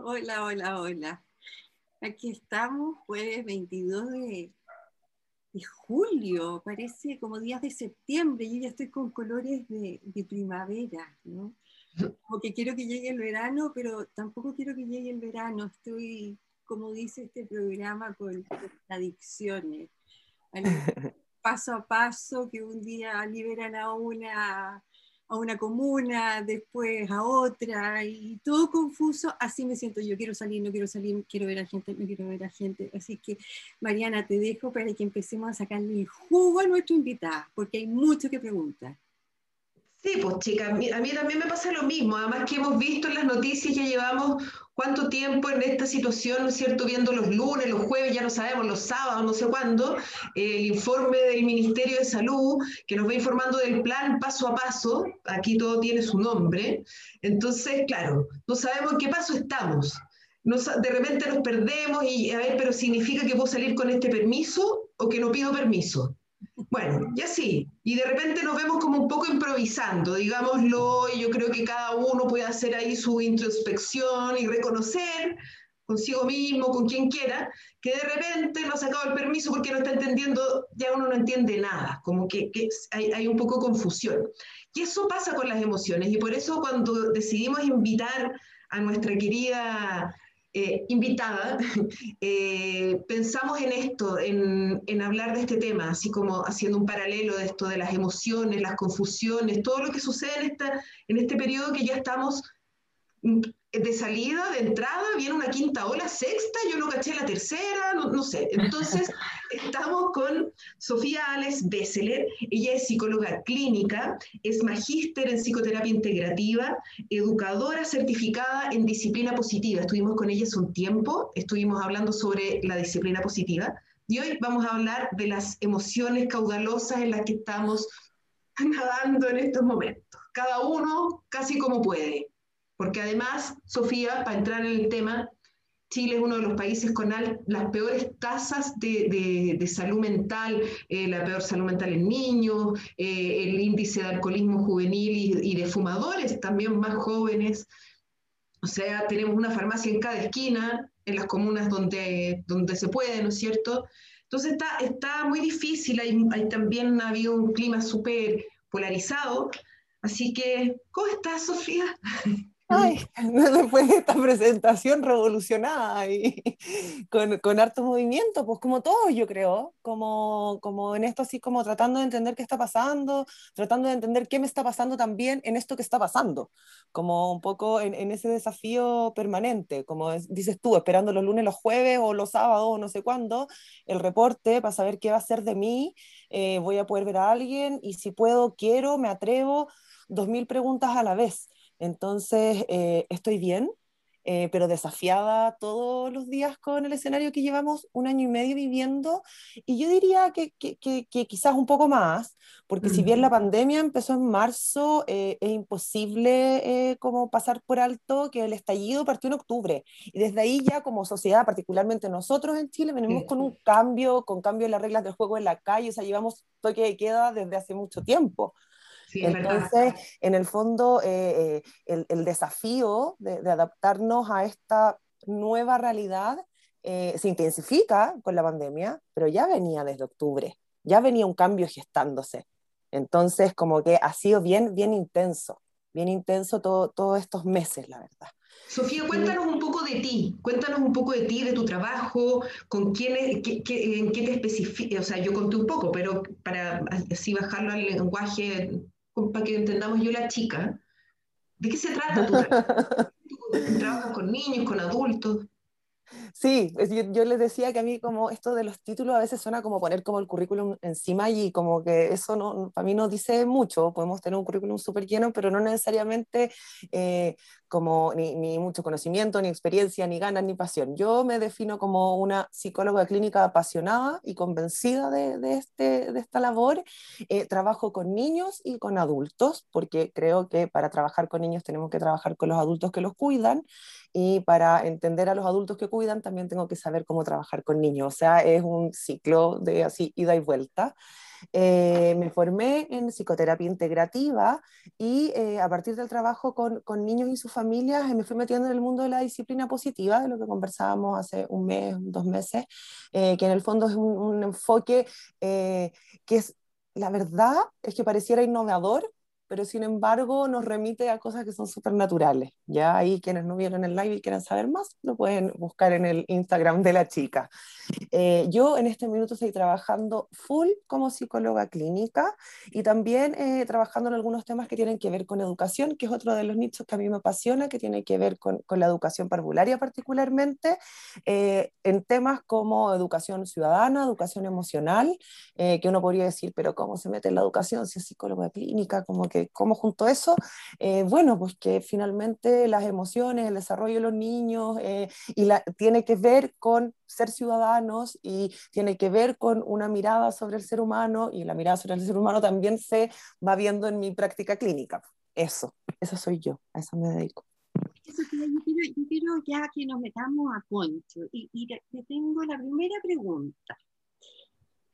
Hola, hola, hola. Aquí estamos, jueves 22 de, julio, parece como días de septiembre, yo ya estoy con colores de, primavera, ¿no? Como que quiero que llegue el verano, pero tampoco quiero que llegue el verano, estoy, como dice este programa, con adicciones. Paso a paso, que un día liberan a una a una comuna, después a otra, y todo confuso, así me siento yo, quiero salir, no quiero salir, quiero ver a gente, no quiero ver a gente. Así que, Mariana, te dejo para que empecemos a sacarle jugo a nuestro invitado, porque hay mucho que preguntar. Sí, pues chica, a mí, también me pasa lo mismo, además que hemos visto en las noticias que llevamos cuánto tiempo en esta situación, ¿no es cierto?, viendo los lunes, los jueves, ya no sabemos, los sábados, no sé cuándo, el informe del Ministerio de Salud que nos va informando del plan paso a paso, aquí todo tiene su nombre, entonces, claro, no sabemos en qué paso estamos. de repente nos perdemos y, a ver, pero significa que puedo salir con este permiso o que no pido permiso. Bueno, y así. Y de repente nos vemos como un poco improvisando, digámoslo, y yo creo que cada uno puede hacer ahí su introspección y reconocer consigo mismo, con quien quiera, que de repente no ha sacado el permiso porque no está entendiendo, ya uno no entiende nada, como que, hay, un poco confusión. Y eso pasa con las emociones, y por eso cuando decidimos invitar a nuestra querida eh, invitada, eh, pensamos en esto, en, en, hablar de este tema, así como haciendo un paralelo de esto de las emociones, las confusiones, todo lo que sucede en, esta, en este periodo que ya estamos de salida, de entrada, viene una quinta ola, sexta, yo no caché la tercera, no, sé. Entonces, estamos con Sofía Alex Besseler, ella es psicóloga clínica, es magíster en psicoterapia integrativa, educadora certificada en disciplina positiva. Estuvimos con ella hace un tiempo, estuvimos hablando sobre la disciplina positiva y hoy vamos a hablar de las emociones caudalosas en las que estamos nadando en estos momentos, cada uno casi como puede. Porque además, Sofía, para entrar en el tema, Chile es uno de los países con las peores tasas de, salud mental, eh, la peor salud mental en niños, eh, el índice de alcoholismo juvenil y, de fumadores también más jóvenes. O sea, tenemos una farmacia en cada esquina, en las comunas donde, donde se puede, ¿no es cierto? Entonces está, está muy difícil, hay, hay también ha habido un clima súper polarizado. Así que, ¿cómo estás, Sofía? Ay, después de esta presentación revolucionada y con, con harto movimiento, pues como todos yo creo, como, como en esto así como tratando de entender qué está pasando, tratando de entender qué me está pasando también en esto que está pasando, como un poco en, en ese desafío permanente, como dices tú, esperando los lunes, los jueves o los sábados o no sé cuándo, el reporte para saber qué va a ser de mí, eh, voy a poder ver a alguien y si puedo, quiero, me atrevo, dos mil preguntas a la vez. Entonces, eh, estoy bien, eh, pero desafiada todos los días con el escenario que llevamos un año y medio viviendo. Y yo diría que, quizás un poco más, porque si bien la pandemia empezó en marzo, eh, es imposible como pasar por alto que el estallido partió en octubre. Y desde ahí ya como sociedad, particularmente nosotros en Chile, venimos con un cambio, con cambio en las reglas del juego en la calle, o sea, llevamos toque de queda desde hace mucho tiempo. Entonces, en el fondo, eh, eh, el, desafío de, adaptarnos a esta nueva realidad eh, se intensifica con la pandemia, pero ya venía desde octubre, ya venía un cambio gestándose. Entonces, como que ha sido bien, bien intenso, bien intenso todos estos meses, la verdad. Sofía, cuéntanos un poco de ti, cuéntanos un poco de ti, de tu trabajo, con quién, en qué te especificas, o sea, yo conté un poco, pero para así bajarlo al lenguaje para que entendamos yo la chica, ¿de qué se trata tu trabajas con niños, con adultos? Sí, yo, les decía que a mí como esto de los títulos a veces suena como poner como el currículum encima y como que eso no, para mí no dice mucho, podemos tener un currículum súper lleno, pero no necesariamente eh, como ni, ni, mucho conocimiento, ni experiencia, ni ganas, ni pasión. Yo me defino como una psicóloga clínica apasionada y convencida de, de, este, de esta labor. Eh, trabajo con niños y con adultos, porque creo que para trabajar con niños tenemos que trabajar con los adultos que los cuidan y para entender a los adultos que cuidan también tengo que saber cómo trabajar con niños. O sea, es un ciclo de así ida y vuelta. eh, me formé en psicoterapia integrativa y eh, a partir del trabajo con, con, niños y sus familias me fui metiendo en el mundo de la disciplina positiva, de lo que conversábamos hace un mes, dos meses, que en el fondo es un, un enfoque que es, la verdad, es que pareciera innovador, pero sin embargo nos remite a cosas que son súper naturales. Ya ahí quienes no vieron el live y quieran saber más, lo pueden buscar en el Instagram de la chica. Eh, yo en este minuto estoy trabajando full como psicóloga clínica y también eh, trabajando en algunos temas que tienen que ver con educación, que es otro de los nichos que a mí me apasiona, que tiene que ver con, con la educación parvularia particularmente, eh, en temas como educación ciudadana, educación emocional, que uno podría decir, pero ¿cómo se mete en la educación si es psicóloga clínica? Como que como junto a eso, eh, bueno, pues que finalmente las emociones, el desarrollo de los niños, eh, y la, tiene que ver con ser ciudadanos y tiene que ver con una mirada sobre el ser humano, y la mirada sobre el ser humano también se va viendo en mi práctica clínica. Eso, eso soy yo, a eso me dedico. Yo quiero, yo quiero ya que nos metamos a Concho y, y te tengo la primera pregunta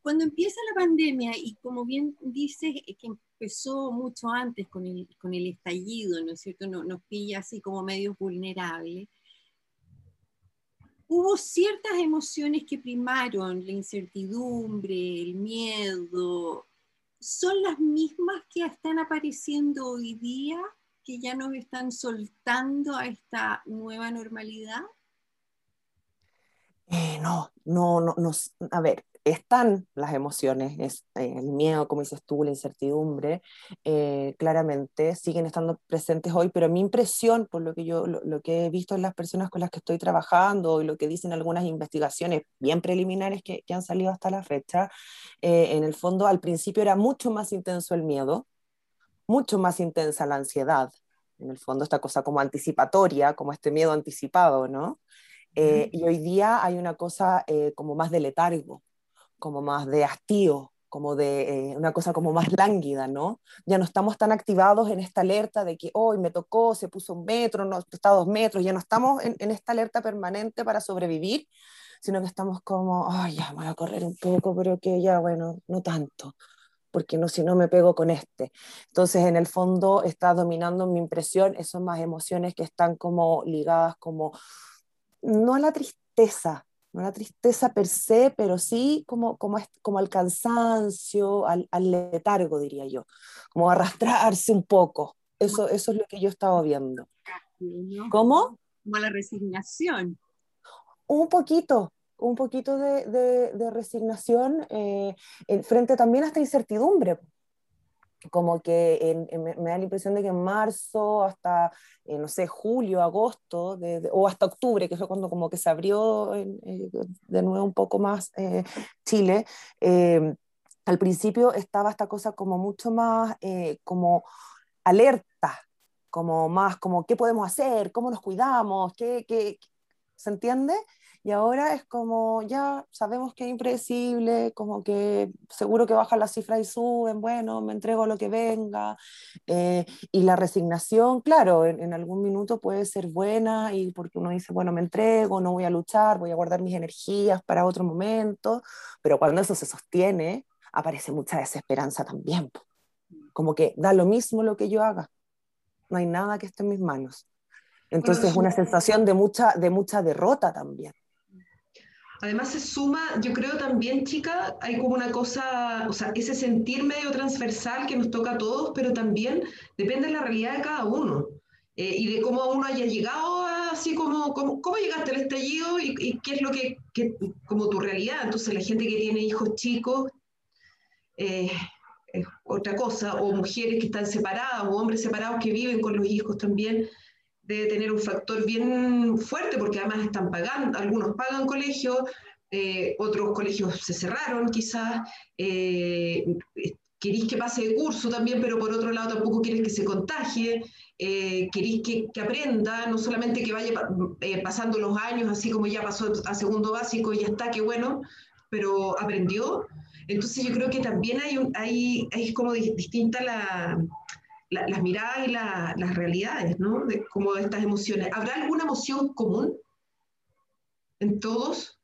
cuando empieza la pandemia, y como bien dices, que empezó mucho antes con el, con el estallido, ¿no es cierto? Nos, nos pilla así como medio vulnerables. Hubo ciertas emociones que primaron, la incertidumbre, el miedo, ¿son las mismas que están apareciendo hoy día, que ya nos están soltando a esta nueva normalidad? Eh, no, no, no, no, a ver, están las emociones, es, eh, el miedo, como dices tú, la incertidumbre, eh, claramente siguen estando presentes hoy, pero mi impresión, por lo que yo lo, que he visto en las personas con las que estoy trabajando y lo que dicen algunas investigaciones bien preliminares que, que han salido hasta la fecha, eh, en el fondo al principio era mucho más intenso el miedo, mucho más intensa la ansiedad, en el fondo esta cosa como anticipatoria, como este miedo anticipado, ¿no? y hoy día hay una cosa como más de letargo, como más de hastío, como de eh, una cosa como más lánguida, ¿no? Ya no estamos tan activados en esta alerta de que hoy me tocó, se puso un metro, no, está dos metros, ya no estamos en, en, esta alerta permanente para sobrevivir, sino que estamos como, ay, ya voy a correr un poco, pero que ya, bueno, no tanto, porque no, si no me pego con este. Entonces, en el fondo está dominando mi impresión, esas más emociones que están como ligadas como, no a la tristeza, no la tristeza per se, pero sí como, como, como al cansancio, al, al, letargo, diría yo, como arrastrarse un poco. Eso, eso es lo que yo estaba viendo. ¿Cómo? Como la resignación. Un poquito, un poquito de, de, de resignación eh, frente también a esta incertidumbre como que me, da la impresión de que en marzo hasta, eh, no sé, julio, agosto, o hasta octubre, que fue cuando como que se abrió eh, de nuevo un poco más eh, Chile, al principio estaba esta cosa como mucho más como alerta, como más como qué podemos hacer, cómo nos cuidamos, qué, qué ¿se entiende? Y ahora es como, ya sabemos que es impredecible, como que seguro que bajan las cifras y suben, bueno, me entrego lo que venga. Eh, y la resignación, claro, en, en, algún minuto puede ser buena y porque uno dice, bueno, me entrego, no voy a luchar, voy a guardar mis energías para otro momento, pero cuando eso se sostiene, aparece mucha desesperanza también. Como que da lo mismo lo que yo haga, no hay nada que esté en mis manos. Entonces es una sensación de mucha, de mucha derrota también. Además se suma, yo creo también, chica, hay como una cosa, o sea, ese sentir medio transversal que nos toca a todos, pero también depende de la realidad de cada uno eh, y de cómo uno haya llegado así como, como, cómo llegaste al estallido y, y, qué es lo que, que, como tu realidad. Entonces la gente que tiene hijos chicos eh, es otra cosa, o mujeres que están separadas, o hombres separados que viven con los hijos también debe tener un factor bien fuerte porque además están pagando, algunos pagan colegios, eh, otros colegios se cerraron quizás, eh, queréis que pase de curso también, pero por otro lado tampoco quieres que se contagie, eh, queréis que, que, aprenda, no solamente que vaya eh, pasando los años, así como ya pasó a segundo básico y ya está, qué bueno, pero aprendió. Entonces yo creo que también hay, un, hay, hay como distinta la, las miradas y las realidades, ¿no? De, como de estas emociones. ¿Habrá alguna emoción común en todos?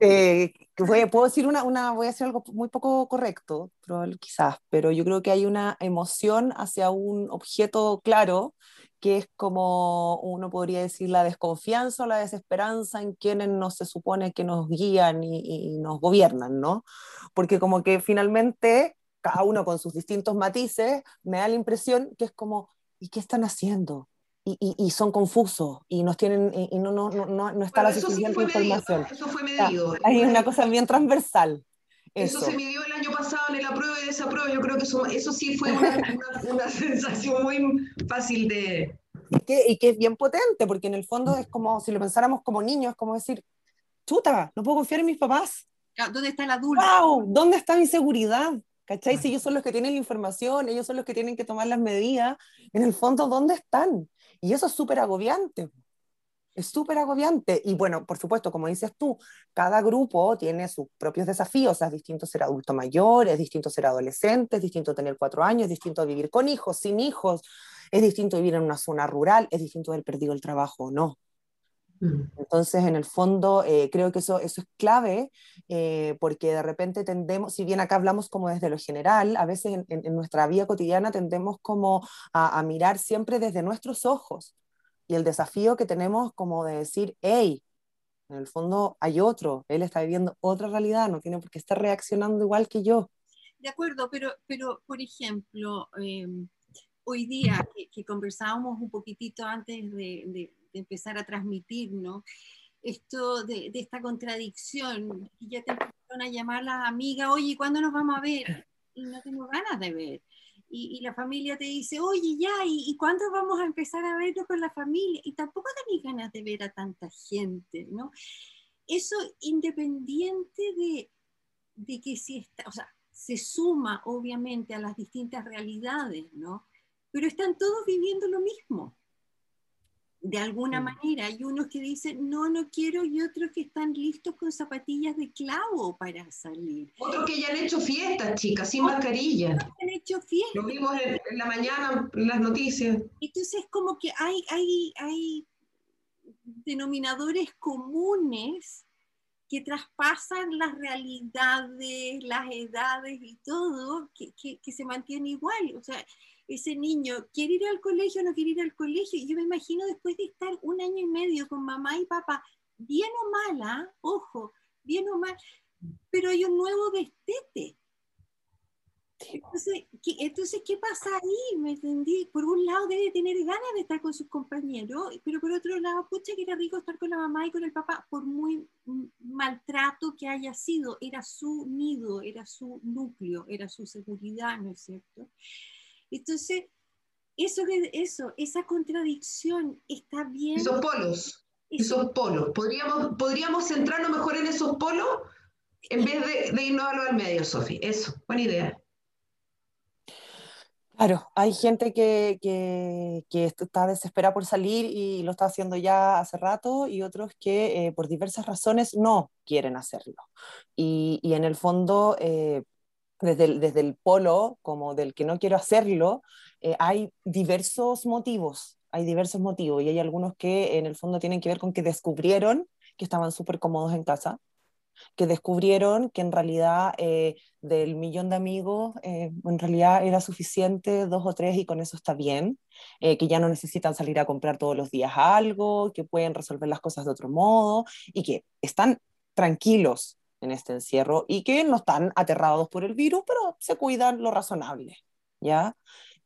eh, puedo decir una, una, voy a decir algo muy poco correcto, quizás, pero yo creo que hay una emoción hacia un objeto claro que es como uno podría decir la desconfianza o la desesperanza en quienes no se supone que nos guían y, y, nos gobiernan, ¿no? Porque como que finalmente cada uno con sus distintos matices me da la impresión que es como, ¿y qué están haciendo? y, y, son confusos y nos tienen y, no, no, no, no está la suficiente información. eso fue medido. hay una cosa bien transversal. Eso. se midió el año pasado en el apruebo y desapruebo. Yo creo que eso, eso sí fue una, una, sensación muy fácil de... Y que, y que es bien potente, porque en el fondo es como, si lo pensáramos como niños, es como decir, chuta, no puedo confiar en mis papás. ¿Dónde está el adulto? ¡Wow! ¿Dónde está mi seguridad? ¿Cachai? Si ellos son los que tienen la información, ellos son los que tienen que tomar las medidas, en el fondo, ¿dónde están? Y eso es súper agobiante. Es súper agobiante. Y bueno, por supuesto, como dices tú, cada grupo tiene sus propios desafíos. Es distinto ser adulto mayor, es distinto ser adolescente, es distinto tener cuatro años, es distinto vivir con hijos, sin hijos, es distinto vivir en una zona rural, es distinto haber perdido el trabajo o no. Mm. Entonces, en el fondo, eh, creo que eso, eso es clave, eh, porque de repente tendemos, si bien acá hablamos como desde lo general, a veces en, en nuestra vida cotidiana tendemos como a, a, mirar siempre desde nuestros ojos. Y el desafío que tenemos como de decir, hey, en el fondo hay otro, él está viviendo otra realidad, no tiene por qué estar reaccionando igual que yo. De acuerdo, pero, pero por ejemplo, eh, hoy día que, que, conversábamos un poquitito antes de, de de empezar a transmitir, ¿no? Esto de, de esta contradicción, y ya te empezaron a llamar las amigas, oye, ¿cuándo nos vamos a ver? Y no tengo ganas de ver. Y, y la familia te dice, oye, ya, ¿y, ¿y, cuándo vamos a empezar a vernos con la familia? Y tampoco tenés ganas de ver a tanta gente, ¿no? Eso independiente de, de que si está, o sea, se suma obviamente a las distintas realidades, ¿no? Pero están todos viviendo lo mismo de alguna manera. Hay unos que dicen, no, no quiero, y otros que están listos con zapatillas de clavo para salir. Otros que ya han hecho fiestas, chicas, sin mascarilla. Han hecho fiestas. Lo vimos en, en, la mañana en las noticias. Entonces, como que hay, hay, hay denominadores comunes que traspasan las realidades, las edades y todo, que, que, que se mantiene igual. O sea, ese niño quiere ir al colegio o no quiere ir al colegio. Y yo me imagino después de estar un año y medio con mamá y papá, bien o mala, ojo, bien o mal, pero hay un nuevo destete. Entonces ¿qué, entonces, ¿qué pasa ahí? ¿Me entendí? Por un lado debe tener ganas de estar con sus compañeros, pero por otro lado, pucha, que era rico estar con la mamá y con el papá, por muy maltrato que haya sido, era su nido, era su núcleo, era su seguridad, ¿no es cierto? Entonces, eso, eso, esa contradicción está bien. Esos polos, esos polos. ¿Podríamos, podríamos centrarnos mejor en esos polos en vez de, de irnos a lo del medio, Sofi. Eso, buena idea. Claro, hay gente que, que, que, está desesperada por salir y lo está haciendo ya hace rato y otros que eh, por diversas razones no quieren hacerlo. Y, y en el fondo, eh, desde el, desde el polo, como del que no quiero hacerlo, eh, hay diversos motivos, hay diversos motivos y hay algunos que en el fondo tienen que ver con que descubrieron que estaban súper cómodos en casa, que descubrieron que en realidad eh, del millón de amigos, eh, en realidad era suficiente dos o tres y con eso está bien, eh, que ya no necesitan salir a comprar todos los días algo, que pueden resolver las cosas de otro modo y que están tranquilos en este encierro y que no están aterrados por el virus, pero se cuidan lo razonable, ¿ya?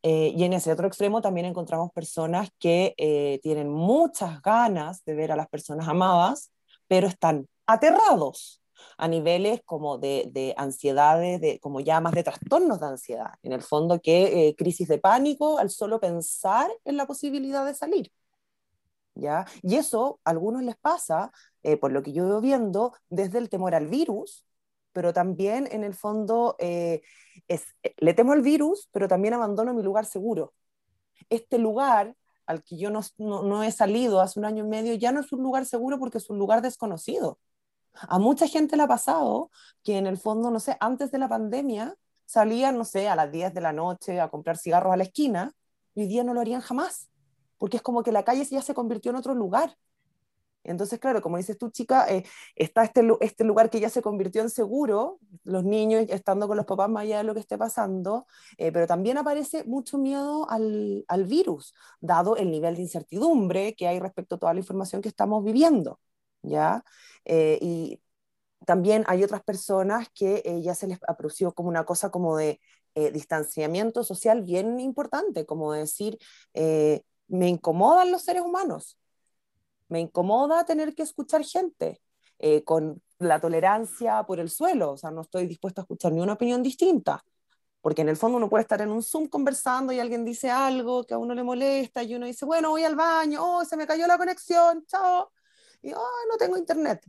Eh, y en ese otro extremo también encontramos personas que eh, tienen muchas ganas de ver a las personas amadas, pero están aterrados a niveles como de, de ansiedades, de, como ya más de trastornos de ansiedad, en el fondo que eh, crisis de pánico al solo pensar en la posibilidad de salir. ¿Ya? Y eso a algunos les pasa eh, por lo que yo veo viendo, desde el temor al virus, pero también en el fondo eh, es, eh, le temo al virus, pero también abandono mi lugar seguro. Este lugar al que yo no, no, no, he salido hace un año y medio ya no es un lugar seguro porque es un lugar desconocido. A mucha gente le ha pasado que en el fondo, no sé, antes de la pandemia salían, no sé, a las 10 de la noche a comprar cigarros a la esquina y hoy día no lo harían jamás, porque es como que la calle ya se convirtió en otro lugar Entonces, claro, como dices tú, chica, eh, está este, este lugar que ya se convirtió en seguro, los niños estando con los papás más allá de lo que esté pasando, eh, pero también aparece mucho miedo al, al, virus, dado el nivel de incertidumbre que hay respecto a toda la información que estamos viviendo, ¿ya? Eh, y también hay otras personas que ya se les apreció como una cosa como de distanciamiento social bien importante, como decir, me incomodan los seres humanos, me incomoda tener que escuchar gente eh, con la tolerancia por el suelo, o sea, no estoy dispuesta a escuchar ni una opinión distinta, porque en el fondo uno puede estar en un Zoom conversando y alguien dice algo que a uno le molesta y uno dice, bueno, voy al baño, oh, se me cayó la conexión, chao, y oh, no tengo internet.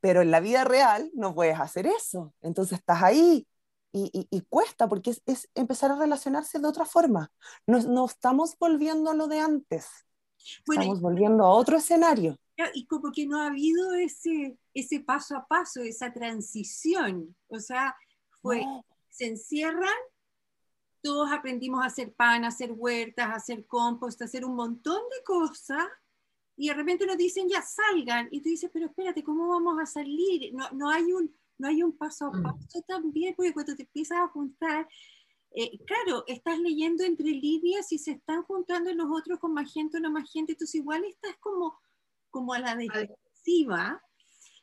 Pero en la vida real no puedes hacer eso, entonces estás ahí y, y, cuesta porque es, es, empezar a relacionarse de otra forma. No, no estamos volviendo a lo de antes. Estamos volviendo a otro escenario. Y como que no ha habido ese, ese paso a paso, esa transición. O sea, fue, se encierran, todos aprendimos a hacer pan, a hacer huertas, a hacer compost, a hacer un montón de cosas, y de repente nos dicen, ya salgan, y tú dices, pero espérate, ¿cómo vamos a salir? No, no, hay, un, no hay un paso a mm. paso también, porque cuando te empiezas a juntar, eh, claro, estás leyendo entre líneas y se están juntando los otros con más gente o no más gente, entonces igual estás como, como a la defensiva.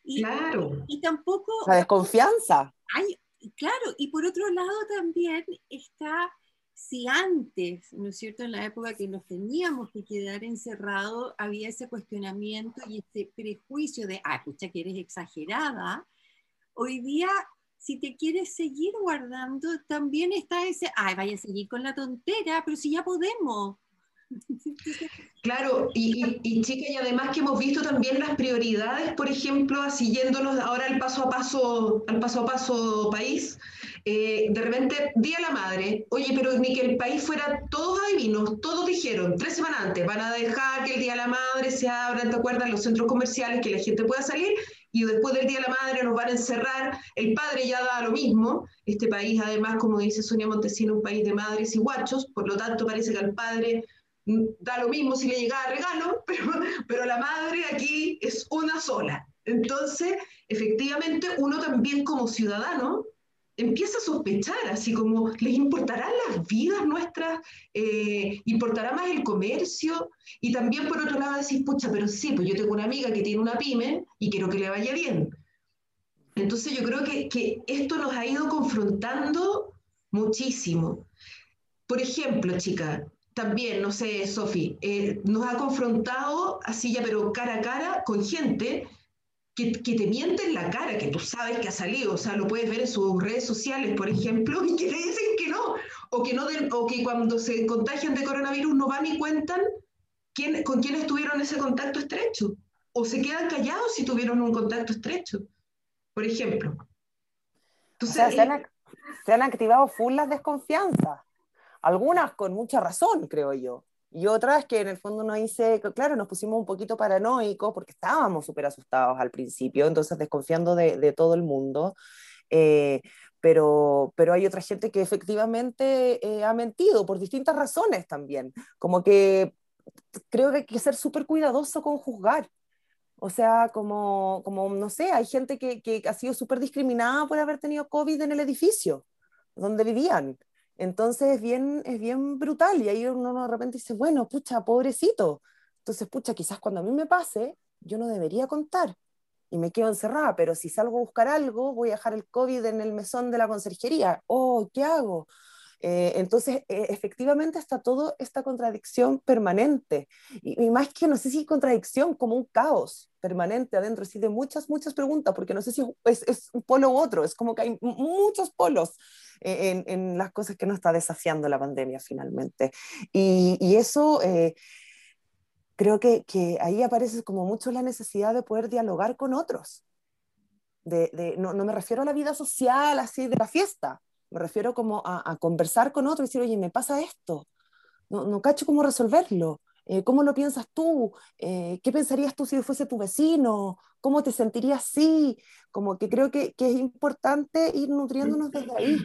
Y, claro. Y, tampoco... La desconfianza. Hay, claro, y por otro lado también está, si antes, ¿no es cierto?, en la época que nos teníamos que quedar encerrados, había ese cuestionamiento y ese prejuicio de, ah, escucha que eres exagerada, hoy día si te quieres seguir guardando, también está ese, ay, vaya a seguir con la tontera, pero si ya podemos. Claro, y, y, chica, y además que hemos visto también las prioridades, por ejemplo, así yéndonos ahora al paso a paso, al paso a paso país, eh, de repente, Día la Madre, oye, pero ni que el país fuera todos adivinos, todos dijeron, tres semanas antes, van a dejar que el Día de la Madre se abra, ¿te acuerdas? Los centros comerciales, que la gente pueda salir, y después del Día de la Madre nos van a encerrar, el padre ya da lo mismo, este país además, como dice Sonia Montesino, un país de madres y guachos, por lo tanto parece que al padre mm, da lo mismo si le llegaba regalo, pero, pero la madre aquí es una sola. Entonces, efectivamente, uno también como ciudadano empieza a sospechar, así como, ¿les importarán las vidas nuestras? Eh, ¿Importará más el comercio? Y también por otro lado decir, pucha, pero sí, pues yo tengo una amiga que tiene una pyme y quiero que le vaya bien. Entonces yo creo que, que esto nos ha ido confrontando muchísimo. Por ejemplo, chica, también, no sé, Sofi, eh, nos ha confrontado así ya, pero cara a cara con gente que, te mienten la cara, que tú sabes que ha salido, o sea, lo puedes ver en sus redes sociales, por ejemplo, y que le dicen que no, o que, no o que cuando se contagian de coronavirus no van y cuentan quién, con quién estuvieron ese contacto estrecho, o se quedan callados si tuvieron un contacto estrecho, por ejemplo. Entonces, se, han, se han activado full las desconfianzas, algunas con mucha razón, creo yo y otras que en el fondo nos hice, claro, nos pusimos un poquito paranoicos porque estábamos súper asustados al principio, entonces desconfiando de, de todo el mundo. Eh, pero, pero hay otra gente que efectivamente eh, ha mentido por distintas razones también. Como que creo que hay que ser súper cuidadoso con juzgar. O sea, como, como, no sé, hay gente que, que ha sido súper discriminada por haber tenido COVID en el edificio donde vivían. Entonces es bien, es bien brutal y ahí uno de repente dice, bueno, pucha, pobrecito. Entonces, pucha, quizás cuando a mí me pase, yo no debería contar y me quedo encerrada, pero si salgo a buscar algo, voy a dejar el COVID en el mesón de la conserjería. Oh, ¿qué hago? Eh, entonces, eh, efectivamente está toda esta contradicción permanente. Y, más que, no sé si contradicción, como un caos permanente adentro, así de muchas, muchas preguntas, porque no sé si es, es un polo u otro, es como que hay muchos polos en, en, las cosas que nos está desafiando la pandemia finalmente. Y, y eso... Eh, creo que, que, ahí aparece como mucho la necesidad de poder dialogar con otros. De, de, no, no, me refiero a la vida social así de la fiesta, me refiero como a, conversar con otro y decir, oye, me pasa esto, no, no cacho cómo resolverlo, eh, ¿cómo lo piensas tú? Eh, ¿Qué pensarías tú si fuese tu vecino? ¿Cómo te sentirías así? Como que creo que, que es importante ir nutriéndonos desde ahí,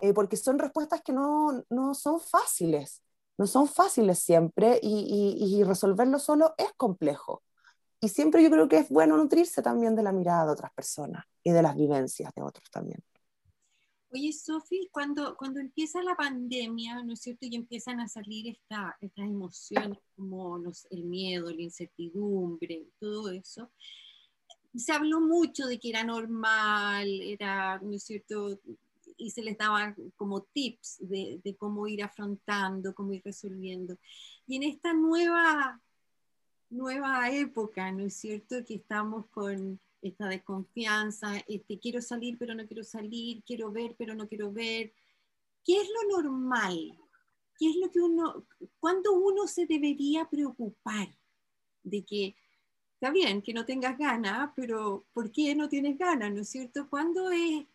eh, porque son respuestas que no, no, son fáciles, no son fáciles siempre y, y, y resolverlo solo es complejo. y siempre yo creo que es bueno nutrirse también de la mirada de otras personas y de las vivencias de otros también. Oye, Sofi, cuando, cuando empieza la pandemia, ¿no es cierto? Y empiezan a salir esta, estas emociones como el miedo, la incertidumbre, todo eso, se habló mucho de que era normal, era, ¿no es cierto? Y se les daba como tips de, de cómo ir afrontando, cómo ir resolviendo. Y en esta nueva, nueva época, ¿no es cierto? Que estamos con esta desconfianza, este, quiero salir pero no quiero salir, quiero ver pero no quiero ver. ¿Qué es lo normal? ¿Qué es lo que uno, cuándo uno se debería preocupar de que está bien que no tengas ganas, pero ¿por qué no tienes ganas? ¿No es cierto? ¿Cuándo es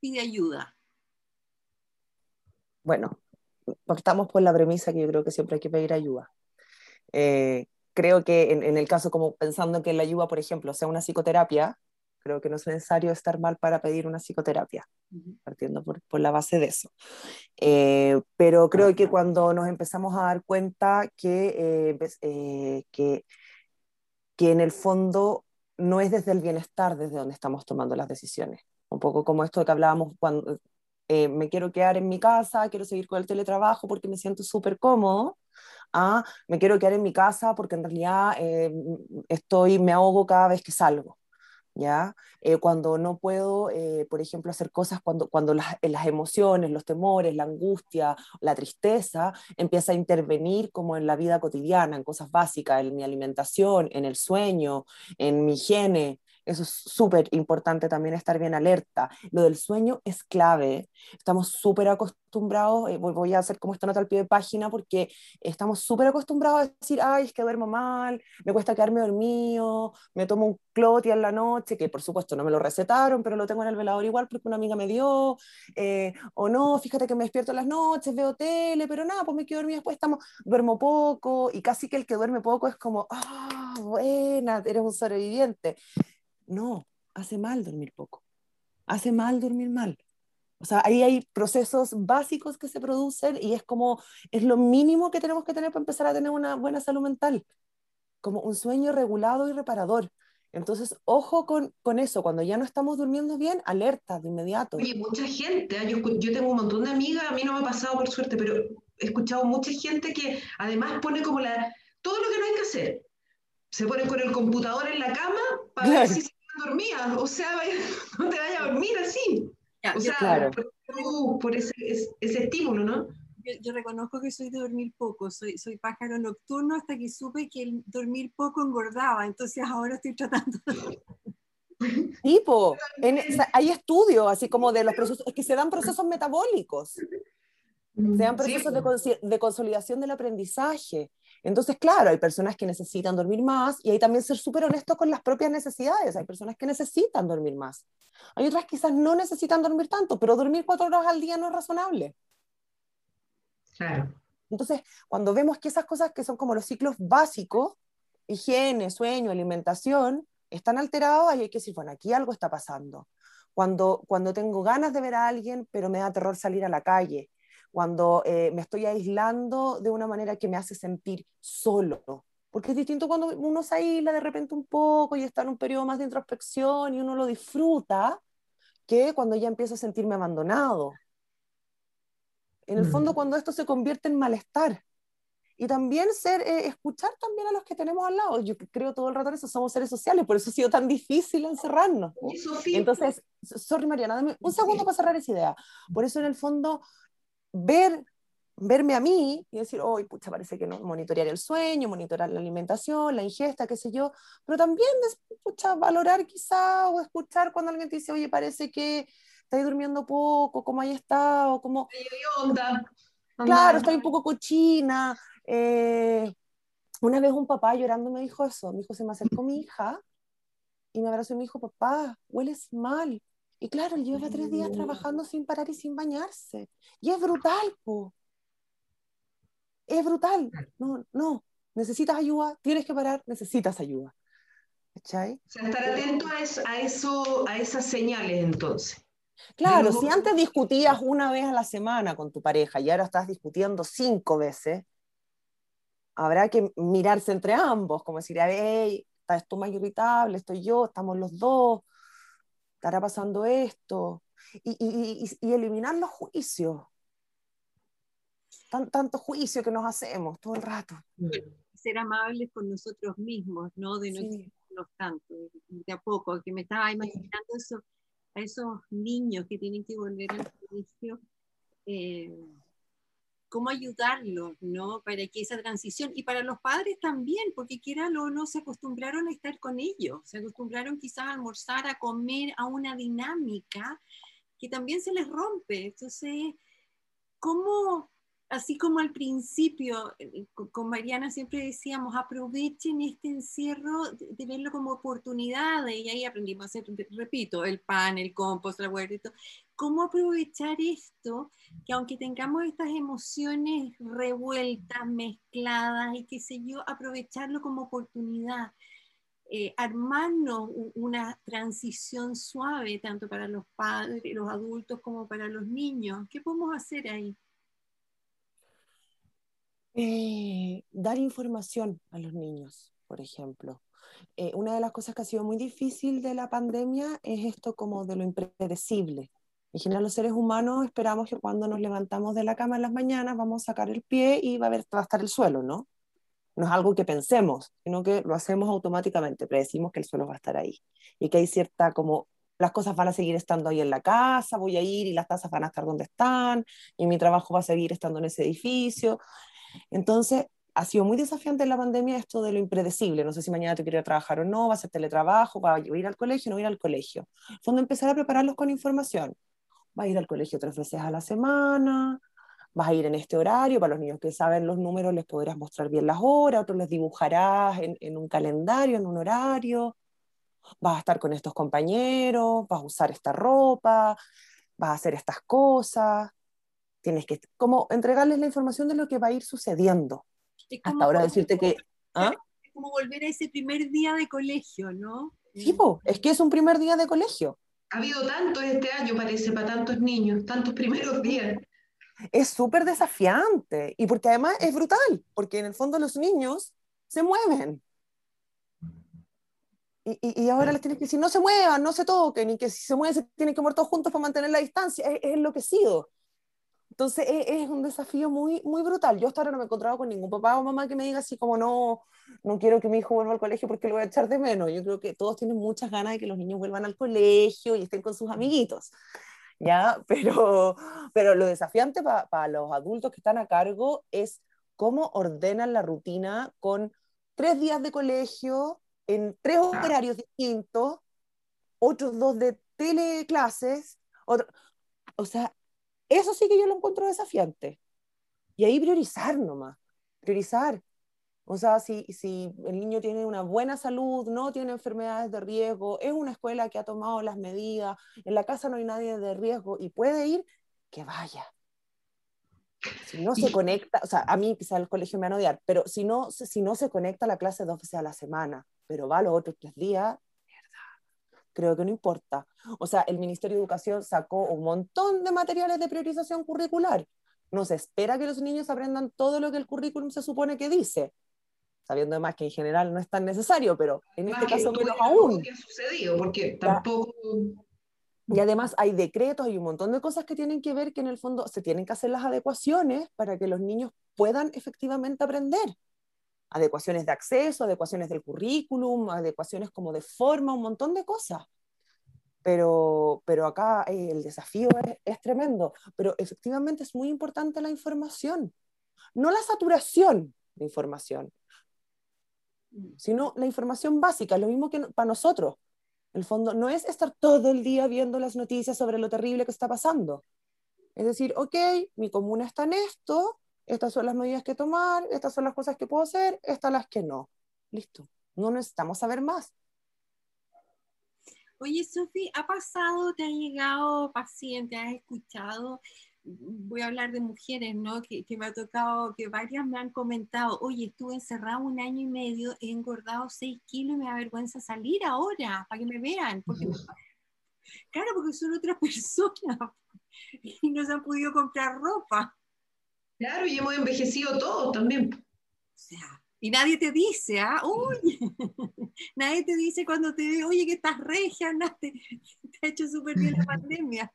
pide ayuda? Bueno, partamos por la premisa que yo creo que siempre hay que pedir ayuda. Eh, creo que en, el caso, como pensando que la ayuda, por ejemplo, sea una psicoterapia, creo que no es necesario estar mal para pedir una psicoterapia, partiendo por, por, la base de eso. Eh, pero creo que cuando nos empezamos a dar cuenta que, eh, eh, que, que en el fondo no es desde el bienestar desde donde estamos tomando las decisiones. Un poco como esto que hablábamos cuando me quiero quedar en mi casa, quiero seguir con el teletrabajo porque me siento súper cómodo, a me quiero quedar en mi casa porque en realidad eh, estoy, me ahogo cada vez que salgo. ¿Ya? Eh, cuando no puedo, eh, por ejemplo, hacer cosas, cuando, cuando las, las, emociones, los temores, la angustia, la tristeza empieza a intervenir como en la vida cotidiana, en cosas básicas, en mi alimentación, en el sueño, en mi higiene, eso es súper importante también estar bien alerta. Lo del sueño es clave. Estamos súper acostumbrados, eh, voy a hacer como esta nota al pie de página porque estamos súper acostumbrados a decir, ay, es que duermo mal, me cuesta quedarme dormido, me tomo un cloti en la noche, que por supuesto no me lo recetaron, pero lo tengo en el velador igual porque una amiga me dio, eh, o no, fíjate que me despierto en las noches, veo tele, pero nada, pues me quedo dormida después, estamos, duermo poco, y casi que el que duerme poco es como, ah, buena, eres un sobreviviente. No, hace mal dormir poco. Hace mal dormir mal. O sea, ahí hay procesos básicos que se producen y es como, es lo mínimo que tenemos que tener para empezar a tener una buena salud mental, como un sueño regulado y reparador. Entonces, ojo con, con eso, cuando ya no estamos durmiendo bien, alerta de inmediato. Oye, mucha gente, ¿eh? yo, yo tengo un montón de amigas, a mí no me ha pasado por suerte, pero he escuchado mucha gente que además pone como la, todo lo que no hay que hacer. Se pone con el computador en la cama para ver si dormía, o sea, no te vayas a dormir así. o sea, claro. por, ese, ese, estímulo, ¿no? Yo, reconozco que soy de dormir poco, soy, soy pájaro nocturno hasta que supe que el dormir poco engordaba, entonces ahora estoy tratando de... Tipo, en, hay estudios así como de los procesos, es que se dan procesos metabólicos, se dan procesos de, de consolidación del aprendizaje. Entonces, claro, hay personas que necesitan dormir más y hay también ser súper honesto con las propias necesidades. Hay personas que necesitan dormir más. Hay otras quizás no necesitan dormir tanto, pero dormir cuatro horas al día no es razonable. Claro. Entonces, cuando vemos que esas cosas que son como los ciclos básicos, higiene, sueño, alimentación, están alterados, ahí hay que decir, bueno, aquí algo está pasando. Cuando, cuando tengo ganas de ver a alguien, pero me da terror salir a la calle, cuando eh, me estoy aislando de una manera que me hace sentir solo. Porque es distinto cuando uno se aísla de repente un poco y está en un periodo más de introspección y uno lo disfruta, que cuando ya empiezo a sentirme abandonado. En el fondo, mm. cuando esto se convierte en malestar. Y también ser, eh, escuchar también a los que tenemos al lado. Yo creo todo el rato en eso, somos seres sociales, por eso ha sido tan difícil encerrarnos. Entonces, sorry Mariana, dame un segundo para cerrar esa idea. Por eso en el fondo ver, verme a mí y decir, hoy, pucha, parece que no, monitorear el sueño, monitorear la alimentación, la ingesta, qué sé yo, pero también, pucha, valorar quizá o escuchar cuando alguien te dice, oye, parece que estáis durmiendo poco, cómo hay estado, cómo... onda. Claro, estoy un poco cochina. Eh, una vez un papá llorando me dijo eso, mi hijo se me acercó mi hija y me abrazó y me dijo, papá, hueles mal. Y claro, lleva tres días trabajando sin parar y sin bañarse. Y es brutal, po. Es brutal. No, no. Necesitas ayuda, tienes que parar, necesitas ayuda. ¿Cachai? O sea, estar atento a, eso, a, esas señales entonces. Claro, si antes discutías una vez a la semana con tu pareja y ahora estás discutiendo cinco veces, habrá que mirarse entre ambos, como decir, hey, está esto más irritable, estoy yo, estamos los dos, estará pasando esto. Y, y, y, eliminar los juicios. Tan, tanto juicio que nos hacemos todo el rato. Ser amables con nosotros mismos, ¿no? De no tanto, de a poco, que me estaba imaginando eso, a esos niños que tienen que volver al colegio. Eh, cómo ayudarlos, ¿no? Para que esa transición, y para los padres también, porque quiera o no, se acostumbraron a estar con ellos, se acostumbraron quizás a almorzar, a comer, a una dinámica que también se les rompe. Entonces, ¿cómo, así como al principio, eh, con Mariana siempre decíamos, aprovechen este encierro de, verlo como oportunidades, y ahí aprendimos a hacer, repito, el pan, el compost, la huerta, cómo aprovechar esto, que aunque tengamos estas emociones revueltas, mezcladas y qué sé yo, aprovecharlo como oportunidad. Eh, armarnos una transición suave tanto para los padres, los adultos como para los niños. ¿Qué podemos hacer ahí? Eh, dar información a los niños, por ejemplo. Eh, una de las cosas que ha sido muy difícil de la pandemia es esto como de lo impredecible. En general los seres humanos esperamos que cuando nos levantamos de la cama en las mañanas vamos a sacar el pie y va a, va a estar el suelo, ¿no? No es algo que pensemos, sino que lo hacemos automáticamente, predecimos que el suelo va a estar ahí y que hay cierta como las cosas van a seguir estando ahí en la casa, voy a ir y las tazas van a estar donde están y mi trabajo va a seguir estando en ese edificio. Entonces, ha sido muy desafiante en la pandemia esto de lo impredecible. No sé si mañana te quiero ir a trabajar o no, va a ser teletrabajo, va a ir al colegio, no ir al colegio. En empezar a prepararlos con información. Va a ir al colegio tres veces a la semana, vas a ir en este horario, para los niños que saben los números les podrás mostrar bien las horas, otros les dibujarás en un calendario, en un horario, vas a estar con estos compañeros, vas a usar esta ropa, vas a hacer estas cosas, tienes que como entregarles la información de lo que va a ir sucediendo. Hasta ahora decirte que... ¿ah? Es como volver a ese primer día de colegio, ¿no? Sí, es que es un primer día de colegio. Ha habido tanto este año, parece, para tantos niños, tantos primeros días. Es súper desafiante y porque además es brutal, porque en el fondo los niños se mueven. Y, y, ahora les tienes que decir, no se muevan, no se toquen, y que si se mueven se tienen que mover todos juntos para mantener la distancia. Es, es enloquecido. Entonces es, un desafío muy, muy brutal. Yo hasta ahora no me he encontrado con ningún papá o mamá que me diga así como no, no quiero que mi hijo vuelva al colegio porque lo voy a echar de menos. Yo creo que todos tienen muchas ganas de que los niños vuelvan al colegio y estén con sus amiguitos. ¿ya? Pero, pero lo desafiante para los adultos que están a cargo es cómo ordenan la rutina con tres días de colegio, en tres horarios distintos, otros dos de teleclases, otro, o sea, eso sí que yo lo encuentro desafiante. Y ahí priorizar nomás, priorizar. O sea, si, si el niño tiene una buena salud, no tiene enfermedades de riesgo, es una escuela que ha tomado las medidas, en la casa no hay nadie de riesgo y puede ir, que vaya. Si no se conecta, o sea, a mí quizá el colegio me van a odiar, pero si no, si no se conecta a la clase dos veces a la semana, pero va los otros tres días, creo que no importa. O sea, el Ministerio de Educación sacó un montón de materiales de priorización curricular. No se espera que los niños aprendan todo lo que el currículum se supone que dice, sabiendo además que en general no es tan necesario, pero en este caso menos aún. ha sucedido, porque tampoco... Y además hay decretos, hay un montón de cosas que tienen que ver que en el fondo se tienen que hacer las adecuaciones para que los niños puedan efectivamente aprender adecuaciones de acceso, adecuaciones del currículum, adecuaciones como de forma, un montón de cosas. Pero, pero acá eh, el desafío es, es, tremendo, pero efectivamente es muy importante la información, no la saturación de información, sino la información básica, lo mismo que para nosotros. El fondo no es estar todo el día viendo las noticias sobre lo terrible que está pasando. Es decir, ok, mi comuna está en esto, estas son las medidas que tomar, estas son las cosas que puedo hacer, estas las que no. Listo, no necesitamos saber más. Oye, Sofi, ¿ha pasado, te ha llegado paciente, has escuchado? Voy a hablar de mujeres, ¿no? Que, que, me ha tocado, que varias me han comentado, oye, estuve encerrado un año y medio, he engordado 6 kilos y me da vergüenza salir ahora, para que me vean. Porque, claro, porque son otras personas y no se han podido comprar ropa. Claro, y hemos envejecido todos también. O sea, y nadie te dice, ¿ah? Uy. nadie te dice cuando te ve, oye, que estás regia, te, te ha hecho súper bien la pandemia.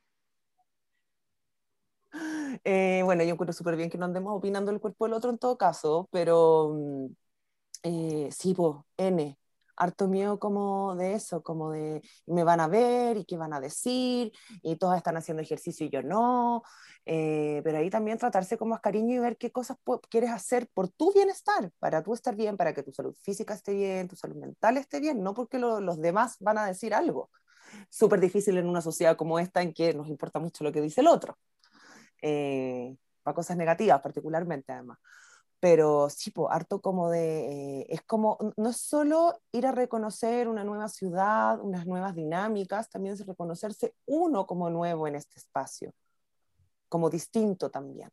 Eh, bueno, yo encuentro súper bien que no andemos opinando el cuerpo del otro en todo caso, pero mm, eh, sí, pues, N, harto miedo como de eso, como de me van a ver y qué van a decir, y todas están haciendo ejercicio y yo no, eh, pero ahí también tratarse con más cariño y ver qué cosas quieres hacer por tu bienestar, para tú estar bien, para que tu salud física esté bien, tu salud mental esté bien, no porque los demás van a decir algo. Súper difícil en una sociedad como esta en que nos importa mucho lo que dice el otro, eh, para cosas negativas particularmente además pero sí, pues, harto como de, eh, es como, no es solo ir a reconocer una nueva ciudad, unas nuevas dinámicas, también es reconocerse uno como nuevo en este espacio, como distinto también.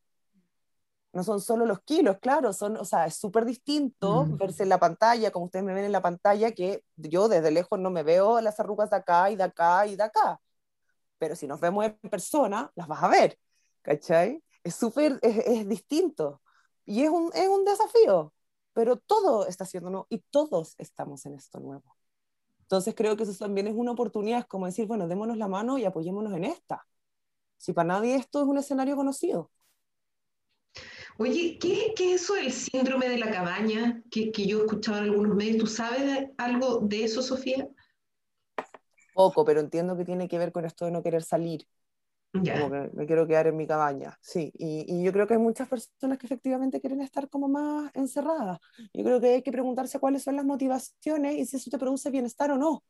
No son solo los kilos, claro, son, o sea, es súper distinto mm. verse en la pantalla, como ustedes me ven en la pantalla, que yo desde lejos no me veo las arrugas de acá y de acá y de acá. Pero si nos vemos en persona, las vas a ver, ¿cachai? Es súper, es, es distinto. Y es un, es un desafío, pero todo está siendo nuevo y todos estamos en esto nuevo. Entonces creo que eso también es una oportunidad, es como decir, bueno, démonos la mano y apoyémonos en esta. Si para nadie esto es un escenario conocido. Oye, ¿qué, qué es eso del síndrome de la cabaña que, que yo he escuchado en algunos medios? ¿Tú sabes algo de eso, Sofía? Poco, pero entiendo que tiene que ver con esto de no querer salir. Como que me quiero quedar en mi cabaña, sí. Y, y, yo creo que hay muchas personas que efectivamente quieren estar como más encerradas. Yo creo que hay que preguntarse cuáles son las motivaciones y si eso te produce bienestar o no.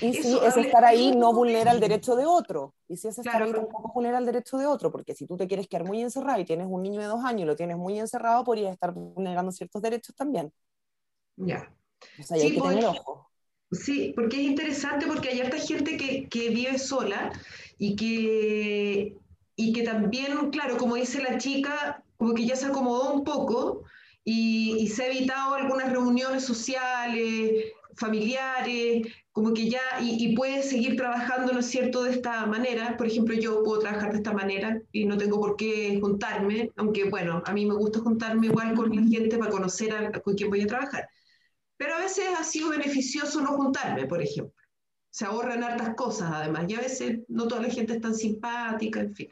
Y si ese estar ahí no vulnera el derecho de otro. Y si ese estar ahí tampoco vulnera el derecho de otro. Porque si tú te quieres quedar muy encerrado y tienes un niño de dos años y lo tienes muy encerrado, podrías estar vulnerando ciertos derechos también. Ya. O sea, hay que tener ojo. Sí, porque es interesante porque hay harta gente que, que vive sola y que, y que también, claro, como dice la chica, como que ya se acomodó un poco y, se ha evitado algunas reuniones sociales, familiares, como que ya, y, puede seguir trabajando, ¿no es cierto?, de esta manera. Por ejemplo, yo puedo trabajar de esta manera y no tengo por qué juntarme, aunque bueno, a mí me gusta juntarme igual con la gente para conocer a, con quién voy a trabajar. Pero a veces ha sido beneficioso no juntarme, por ejemplo se ahorran hartas cosas además, y a veces no toda la gente es tan simpática, en fin.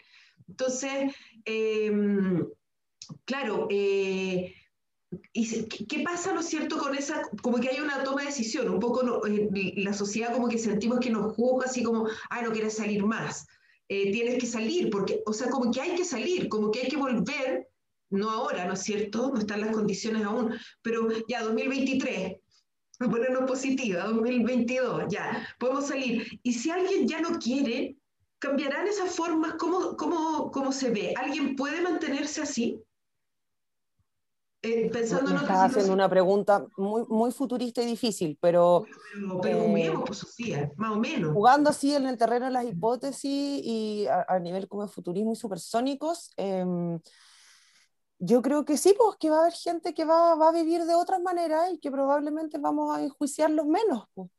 Entonces, em, claro, eh, y ¿qué pasa, no es cierto, con esa, como que hay una toma de decisión, un poco eh, la sociedad como que sentimos que nos juzga así como, ah, no quieres salir más, eh, tienes que salir, porque, o sea, como que hay que salir, como que hay que volver, no ahora, ¿no es cierto? No están las condiciones aún, pero ya 2023, a ponernos positiva, 2022, ya, podemos salir. Y si alguien ya no quiere, ¿cambiarán esas formas? ¿Cómo, cómo, cómo se ve? ¿Alguien puede mantenerse así? Eh, pensando en Estás haciendo una pregunta muy, muy futurista y difícil, pero... Pero, eh, pues, Sofía, más o menos. Jugando así en el terreno de las hipótesis y a, nivel como de futurismo y supersónicos, eh, yo creo que sí, pues que va a haber gente que va, va a vivir de otras maneras y que probablemente vamos a enjuiciarlos menos, pues,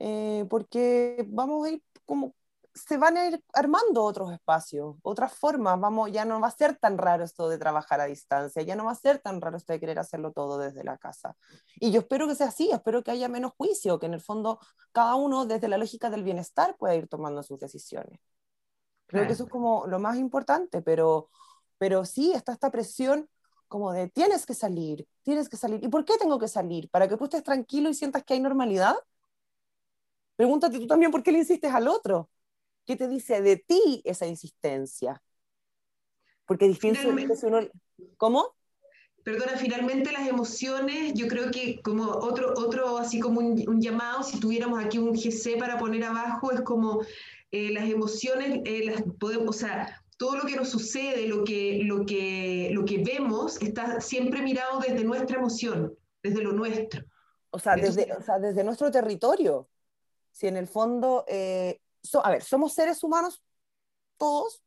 eh, porque vamos a ir como, se van a ir armando otros espacios, otras formas, vamos, ya no va a ser tan raro esto de trabajar a distancia, ya no va a ser tan raro esto de querer hacerlo todo desde la casa. Y yo espero que sea así, espero que haya menos juicio, que en el fondo cada uno desde la lógica del bienestar pueda ir tomando sus decisiones. Creo que eso es como lo más importante, pero pero sí está esta presión como de tienes que salir, tienes que salir. ¿Y por qué tengo que salir? ¿Para que tú estés tranquilo y sientas que hay normalidad? Pregúntate tú también por qué le insistes al otro. ¿Qué te dice de ti esa insistencia? Porque difícilmente uno... ¿Cómo? Perdona, finalmente las emociones, yo creo que como otro, otro así como un, llamado, si tuviéramos aquí un GC para poner abajo, es como eh, las emociones, eh, las podemos, o sea, todo lo que nos sucede, lo que, lo que, lo que vemos, está siempre mirado desde nuestra emoción, desde lo nuestro. O sea, desde, desde nuestro territorio. Si en el fondo, eh, a ver, somos seres humanos todos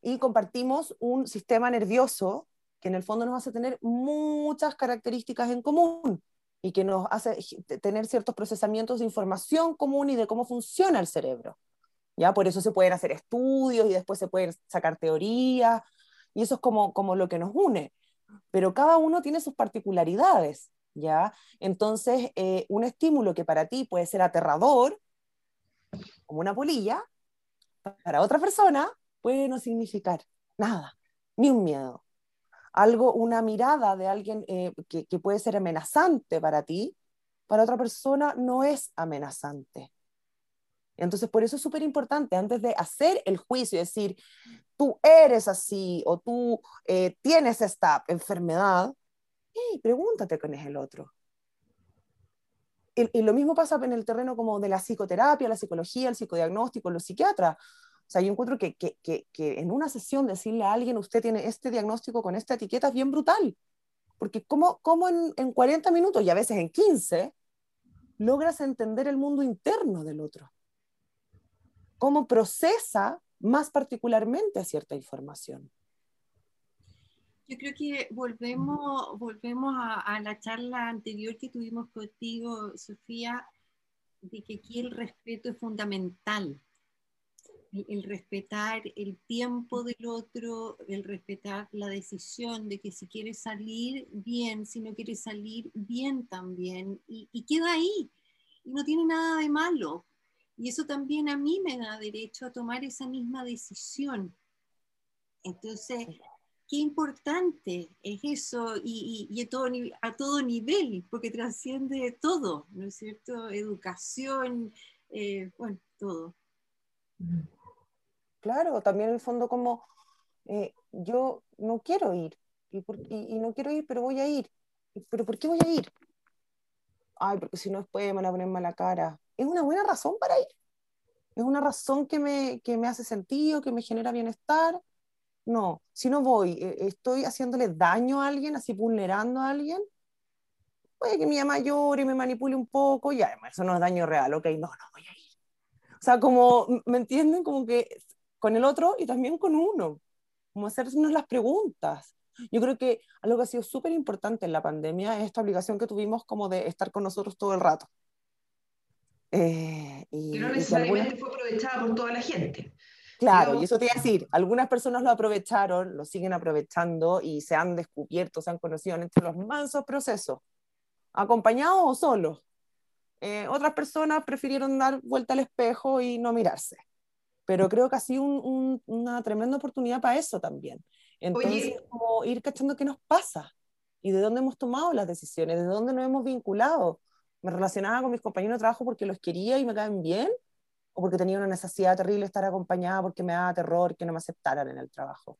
y compartimos un sistema nervioso que en el fondo nos hace tener muchas características en común y que nos hace tener ciertos procesamientos de información común y de cómo funciona el cerebro. ¿Ya? Por eso se pueden hacer estudios y después se pueden sacar teorías, y eso es como, como lo que nos une. Pero cada uno tiene sus particularidades. ¿ya? Entonces, eh, un estímulo que para ti puede ser aterrador, como una polilla, para otra persona puede no significar nada, ni un miedo. Algo, una mirada de alguien eh, que, que puede ser amenazante para ti, para otra persona no es amenazante. Entonces, por eso es súper importante, antes de hacer el juicio y decir, tú eres así o tú eh, tienes esta enfermedad, pregúntate quién es el otro. Y, lo mismo pasa en el terreno como de la psicoterapia, la psicología, el psicodiagnóstico, los psiquiatras. O sea, yo encuentro que, que, que, que en una sesión decirle a alguien, usted tiene este diagnóstico con esta etiqueta es bien brutal. Porque como, como en, en 40 minutos y a veces en 15, logras entender el mundo interno del otro. Cómo procesa más particularmente cierta información. Yo creo que volvemos, volvemos a, a, la charla anterior que tuvimos contigo, Sofía, de que aquí el respeto es fundamental. El, el, respetar el tiempo del otro, el respetar la decisión de que si quiere salir, bien, si no quiere salir, bien también. Y, y queda ahí. Y no tiene nada de malo. Y eso también a mí me da derecho a tomar esa misma decisión. Entonces, qué importante es eso y, y, y a, todo, a, todo, nivel, porque trasciende todo, ¿no es cierto? Educación, eh, bueno, todo. Claro, también en el fondo como eh, yo no quiero ir y, por, y, y, no quiero ir, pero voy a ir. ¿Pero por qué voy a ir? Ay, porque si no después me van a poner mala cara. Es una buena razón para ir. Es una razón que me, que me hace sentido, que me genera bienestar no, si no voy, eh, estoy haciéndole daño a alguien, así vulnerando a alguien, puede que mi mamá llore me manipule un poco, y además eso no es daño real, ok, no, no voy a ir. O sea, como, ¿me entienden? Como que con el otro y también con uno, como hacernos las preguntas. Yo creo que algo que ha sido súper importante en la pandemia es esta obligación que tuvimos como de estar con nosotros todo el rato. Eh, y, que no necesariamente fue aprovechada por toda la gente. Claro, y eso te iba a decir, algunas personas lo aprovecharon, lo siguen aprovechando y se han descubierto, se han conocido entre los mansos procesos, acompañados o solos. Eh, otras personas prefirieron dar vuelta al espejo y no mirarse. Pero creo que ha sido un, un, una tremenda oportunidad para eso también. Entonces, Oye. como ir cachando qué nos pasa y de dónde hemos tomado las decisiones, de dónde nos hemos vinculado. Me relacionaba con mis compañeros de trabajo porque los quería y me caen bien, o porque tenía una necesidad terrible de estar acompañada porque me daba terror que no me aceptaran en el trabajo.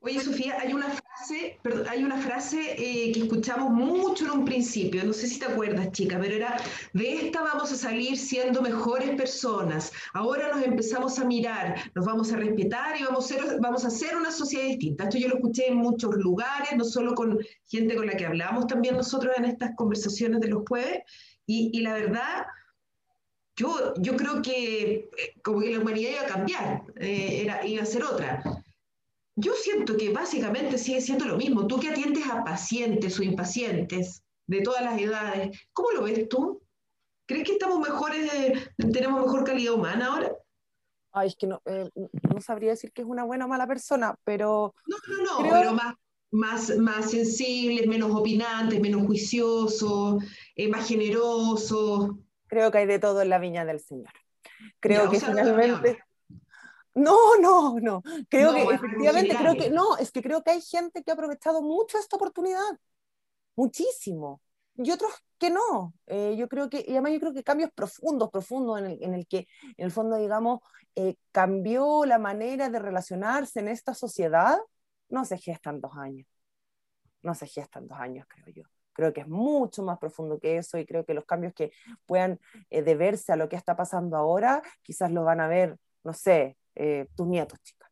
Oye, Sofía, hay una frase, perdón, hay una frase eh, que escuchamos mucho en un principio, no sé si te acuerdas, chica, pero era, de esta vamos a salir siendo mejores personas, ahora nos empezamos a mirar, nos vamos a respetar y vamos a, ser, vamos a hacer una sociedad distinta. Esto yo lo escuché en muchos lugares, no solo con gente con la que hablamos también nosotros en estas conversaciones de los jueves, y, y la verdad yo, yo creo que eh, como que la humanidad iba a cambiar, eh, era, iba a ser otra. Yo siento que básicamente sigue siendo lo mismo. Tú que atiendes a pacientes o impacientes de todas las edades, ¿cómo lo ves tú? ¿Crees que estamos mejores, eh, tenemos mejor calidad humana ahora? Ay, es que no, eh, no sabría decir que es una buena o mala persona, pero... No, no, no, creo... pero más, más, más sensibles, menos opinantes, menos juiciosos, eh, más generosos creo que hay de todo en la viña del Señor. Creo ya, que finalmente... No, no, no. Creo no, que efectivamente, creo que no, es que creo que hay gente que ha aprovechado mucho esta oportunidad, muchísimo, y otros que no. Eh, yo creo que, y además yo creo que cambios profundos, profundos, en el, en el que, en el fondo, digamos, eh, cambió la manera de relacionarse en esta sociedad, no se gestan dos años. No se gestan dos años, creo yo. Creo que es mucho más profundo que eso y creo que los cambios que puedan eh, deberse a lo que está pasando ahora, quizás lo van a ver, no sé, eh, tus nietos, chicas.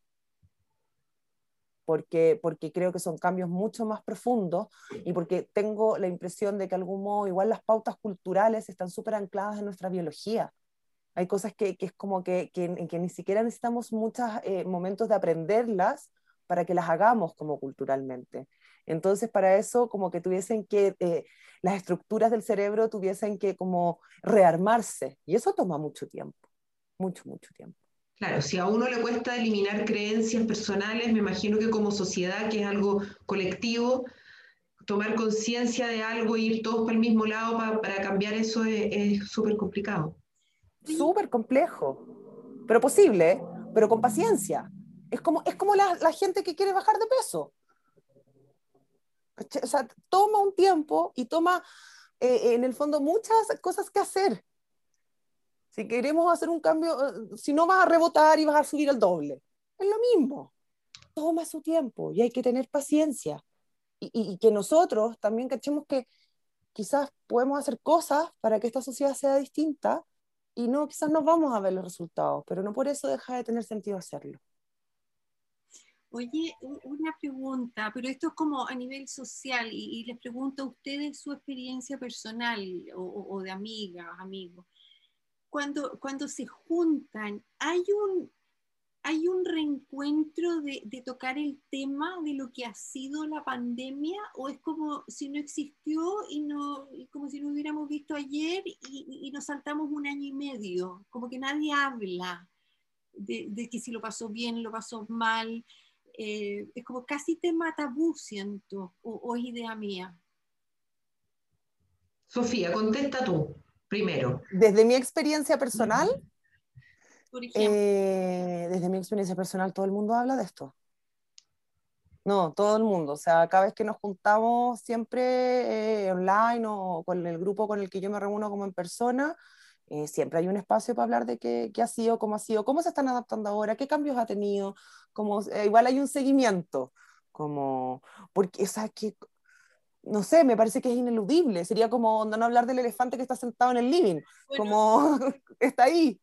Porque, porque creo que son cambios mucho más profundos y porque tengo la impresión de que algún modo igual las pautas culturales están súper ancladas en nuestra biología. Hay cosas que, es como que, que, que, ni siquiera necesitamos muchos eh, momentos de aprenderlas para que las hagamos como culturalmente. Entonces, para eso, como que tuviesen que, eh, las estructuras del cerebro tuviesen que como rearmarse. Y eso toma mucho tiempo, mucho, mucho tiempo. Claro, si a uno le cuesta eliminar creencias personales, me imagino que como sociedad, que es algo colectivo, tomar conciencia de algo e ir todos para el mismo lado para cambiar eso es súper complicado. Súper complejo, pero posible, pero con paciencia. Es como, es como la, la gente que quiere bajar de peso. O sea, toma un tiempo y toma eh, en el fondo muchas cosas que hacer. Si queremos hacer un cambio, eh, si no vas a rebotar y vas a subir el doble, es lo mismo. Toma su tiempo y hay que tener paciencia. Y, que nosotros también cachemos que quizás podemos hacer cosas para que esta sociedad sea distinta y no, quizás no vamos a ver los resultados, pero no por eso deja de tener sentido hacerlo. Oye, una pregunta, pero esto es como a nivel social y, les pregunto a ustedes su experiencia personal o, de amigas, amigos. Cuando, cuando se juntan, ¿hay un, hay un reencuentro de, tocar el tema de lo que ha sido la pandemia o es como si no existió y no como si no hubiéramos visto ayer y, nos saltamos un año y medio, como que nadie habla de, que si lo pasó bien, lo pasó mal? Eh, es como casi tema tabú, siento, o, es idea mía. Sofía, contesta tú primero. Desde mi experiencia personal, eh, desde mi experiencia personal, todo el mundo habla de esto. No, todo el mundo. O sea, cada vez que nos juntamos siempre eh, online o con el grupo con el que yo me reúno como en persona, eh, siempre hay un espacio para hablar de qué, qué, ha sido, cómo ha sido, cómo se están adaptando ahora, qué cambios ha tenido, como, eh, igual hay un seguimiento, como, porque, o sea, que, no sé, me parece que es ineludible, sería como no hablar del elefante que está sentado en el living, como está ahí.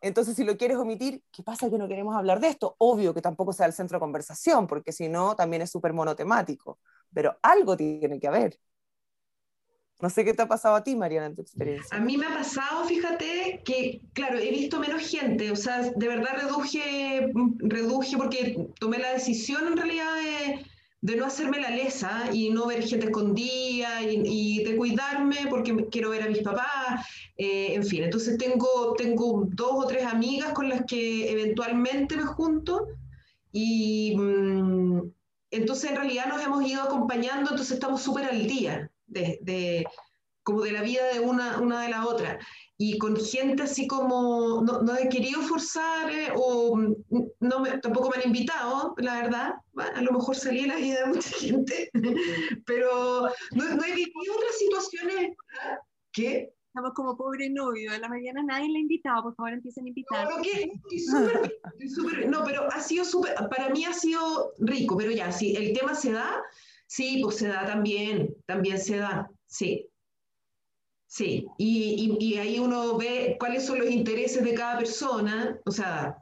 Entonces, si lo quieres omitir, ¿qué pasa que no queremos hablar de esto? Obvio que tampoco sea el centro de conversación, porque si no, también es súper monotemático, pero algo tiene que haber. No sé qué te ha pasado a ti, Mariana, en tu experiencia. A mí me ha pasado, fíjate, que, claro, he visto menos gente, o sea, de verdad reduje, reduje porque tomé la decisión en realidad de, no hacerme la lesa y no ver gente escondida y, de cuidarme porque quiero ver a mis papás, eh, en fin, entonces tengo, tengo dos o tres amigas con las que eventualmente me junto y mm, entonces en realidad nos hemos ido acompañando, entonces estamos súper al día de, como de la vida de una, una de la otra. Y con gente así como, no, no he querido forzar eh, o no me, tampoco me han invitado, la verdad. a lo mejor salí en la vida de mucha gente, pero no, no he vivido otras situaciones que estamos como pobre novio, a la mañana nadie le ha invitado, por favor empiecen a invitar. No, no, pero ha sido súper, para mí ha sido rico, pero ya, si el tema se da, Sí, pues se da también, también se da, sí. Sí, y, y, ahí uno ve cuáles son los intereses de cada persona, o sea,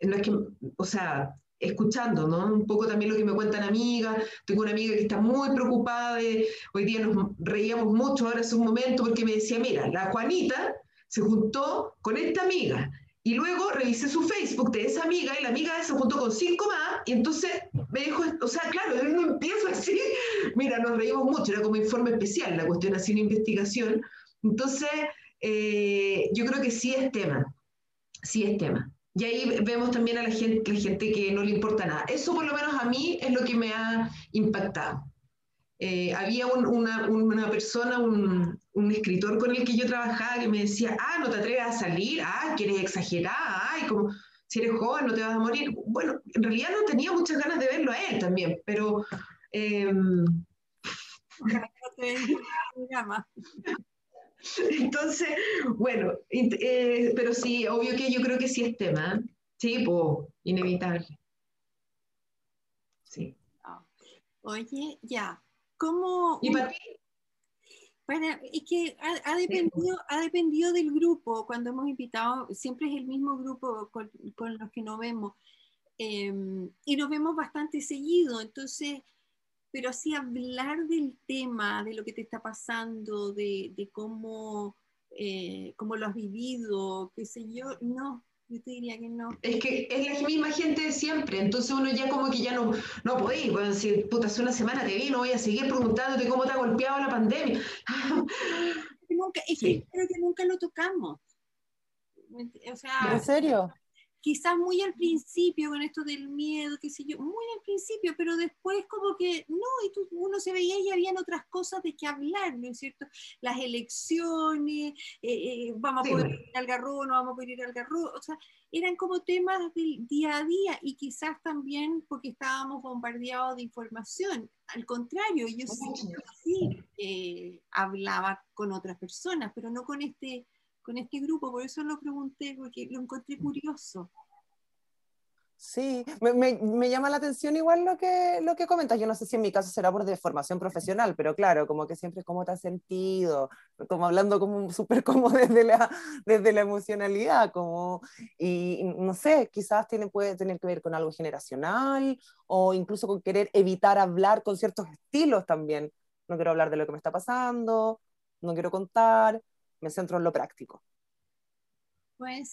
no es que, o sea, escuchando, ¿no? Un poco también lo que me cuentan amigas. Tengo una amiga que está muy preocupada de, hoy día nos reíamos mucho ahora hace un momento porque me decía, mira, la Juanita se juntó con esta amiga y luego revisé su Facebook de esa amiga y la amiga se juntó con cinco más y entonces me dijo, o sea, claro, yo no empiezo así. Mira, nos reímos mucho, era como informe especial la cuestión, así una investigación. Entonces, eh, yo creo que sí es tema, sí es tema. Y ahí vemos también a la gente, la gente que no le importa nada. Eso por lo menos a mí es lo que me ha impactado. Eh, había una, una, persona, un, un, escritor con el que yo trabajaba que me decía, ah, no te atreves a salir, ah, que eres exagerada, ay, como si eres joven no te vas a morir. Bueno, en realidad no tenía muchas ganas de verlo a él también, pero... Eh, entonces, bueno, eh, pero sí, obvio que yo creo que sí es tema, sí, pues, inevitable. Sí. Ah. Oye, ya, ¿Cómo? ¿Y para ti? es que ha, dependido, ha dependido del grupo. Cuando hemos invitado, siempre es el mismo grupo con, los que nos vemos. Em, y nos vemos bastante seguido. Entonces, pero así hablar del tema, de lo que te está pasando, de, cómo, eh, cómo lo has vivido, qué sé yo, no, yo te diría que no. Es que es la misma gente de siempre, entonces uno ya como que ya no, no podéis, bueno, si puta, hace una semana te vi, no voy a seguir preguntándote cómo te ha golpeado la pandemia. nunca, es que creo que nunca lo tocamos. O sea, ¿En serio? Quizás muy al principio con esto del miedo, qué sé yo, muy al principio, pero después como que no, y tú, uno se veía y habían otras cosas de que hablar, ¿no es cierto? Las elecciones, eh, eh, vamos a poder ir al garro, no vamos a poder ir al garro, o sea, eran como temas del día a día y quizás también porque estábamos bombardeados de información. Al contrario, yo sí, sí eh, hablaba con otras personas, pero no con este con este grupo, por eso lo pregunté, porque lo encontré curioso. Sí, me, me, llama la atención igual lo que, lo que comentas. Yo no sé si en mi caso será por deformación profesional, pero claro, como que siempre es como te has sentido, como hablando como súper como desde la, desde la emocionalidad, como, y no sé, quizás tiene, puede tener que ver con algo generacional o incluso con querer evitar hablar con ciertos estilos también. No quiero hablar de lo que me está pasando, no quiero contar, me centro en lo práctico.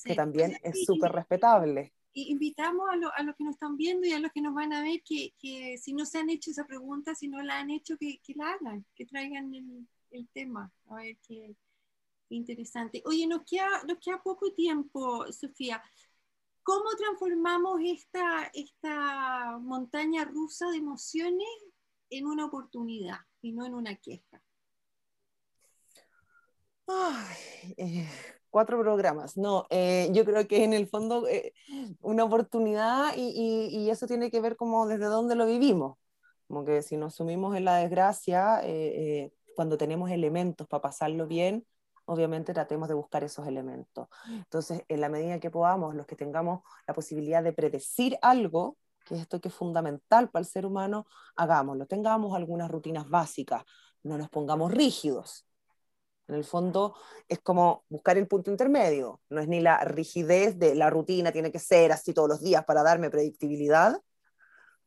Que también es súper respetable. Y invitamos a, los que nos están viendo y a los que nos van a ver que, si no se han hecho esa pregunta, si no la han hecho, que, la hagan, que traigan el, tema. A ver qué, interesante. Oye, nos queda, nos queda poco tiempo, Sofía. ¿Cómo transformamos esta, esta montaña rusa de emociones en una oportunidad y no en una queja? Eh, cuatro programas. No, eh, yo creo que en el fondo eh, una oportunidad y, y, eso tiene que ver como desde dónde lo vivimos. Como que si nos sumimos en la desgracia, cuando tenemos elementos para pasarlo bien, obviamente tratemos de buscar esos elementos. Entonces, en la medida que podamos, los que tengamos la posibilidad de predecir algo, que es esto que es fundamental para el ser humano, hagámoslo. Tengamos algunas rutinas básicas, no nos pongamos rígidos. En el fondo es como buscar el punto intermedio, no es ni la rigidez de la rutina tiene que ser así todos los días para darme predictibilidad,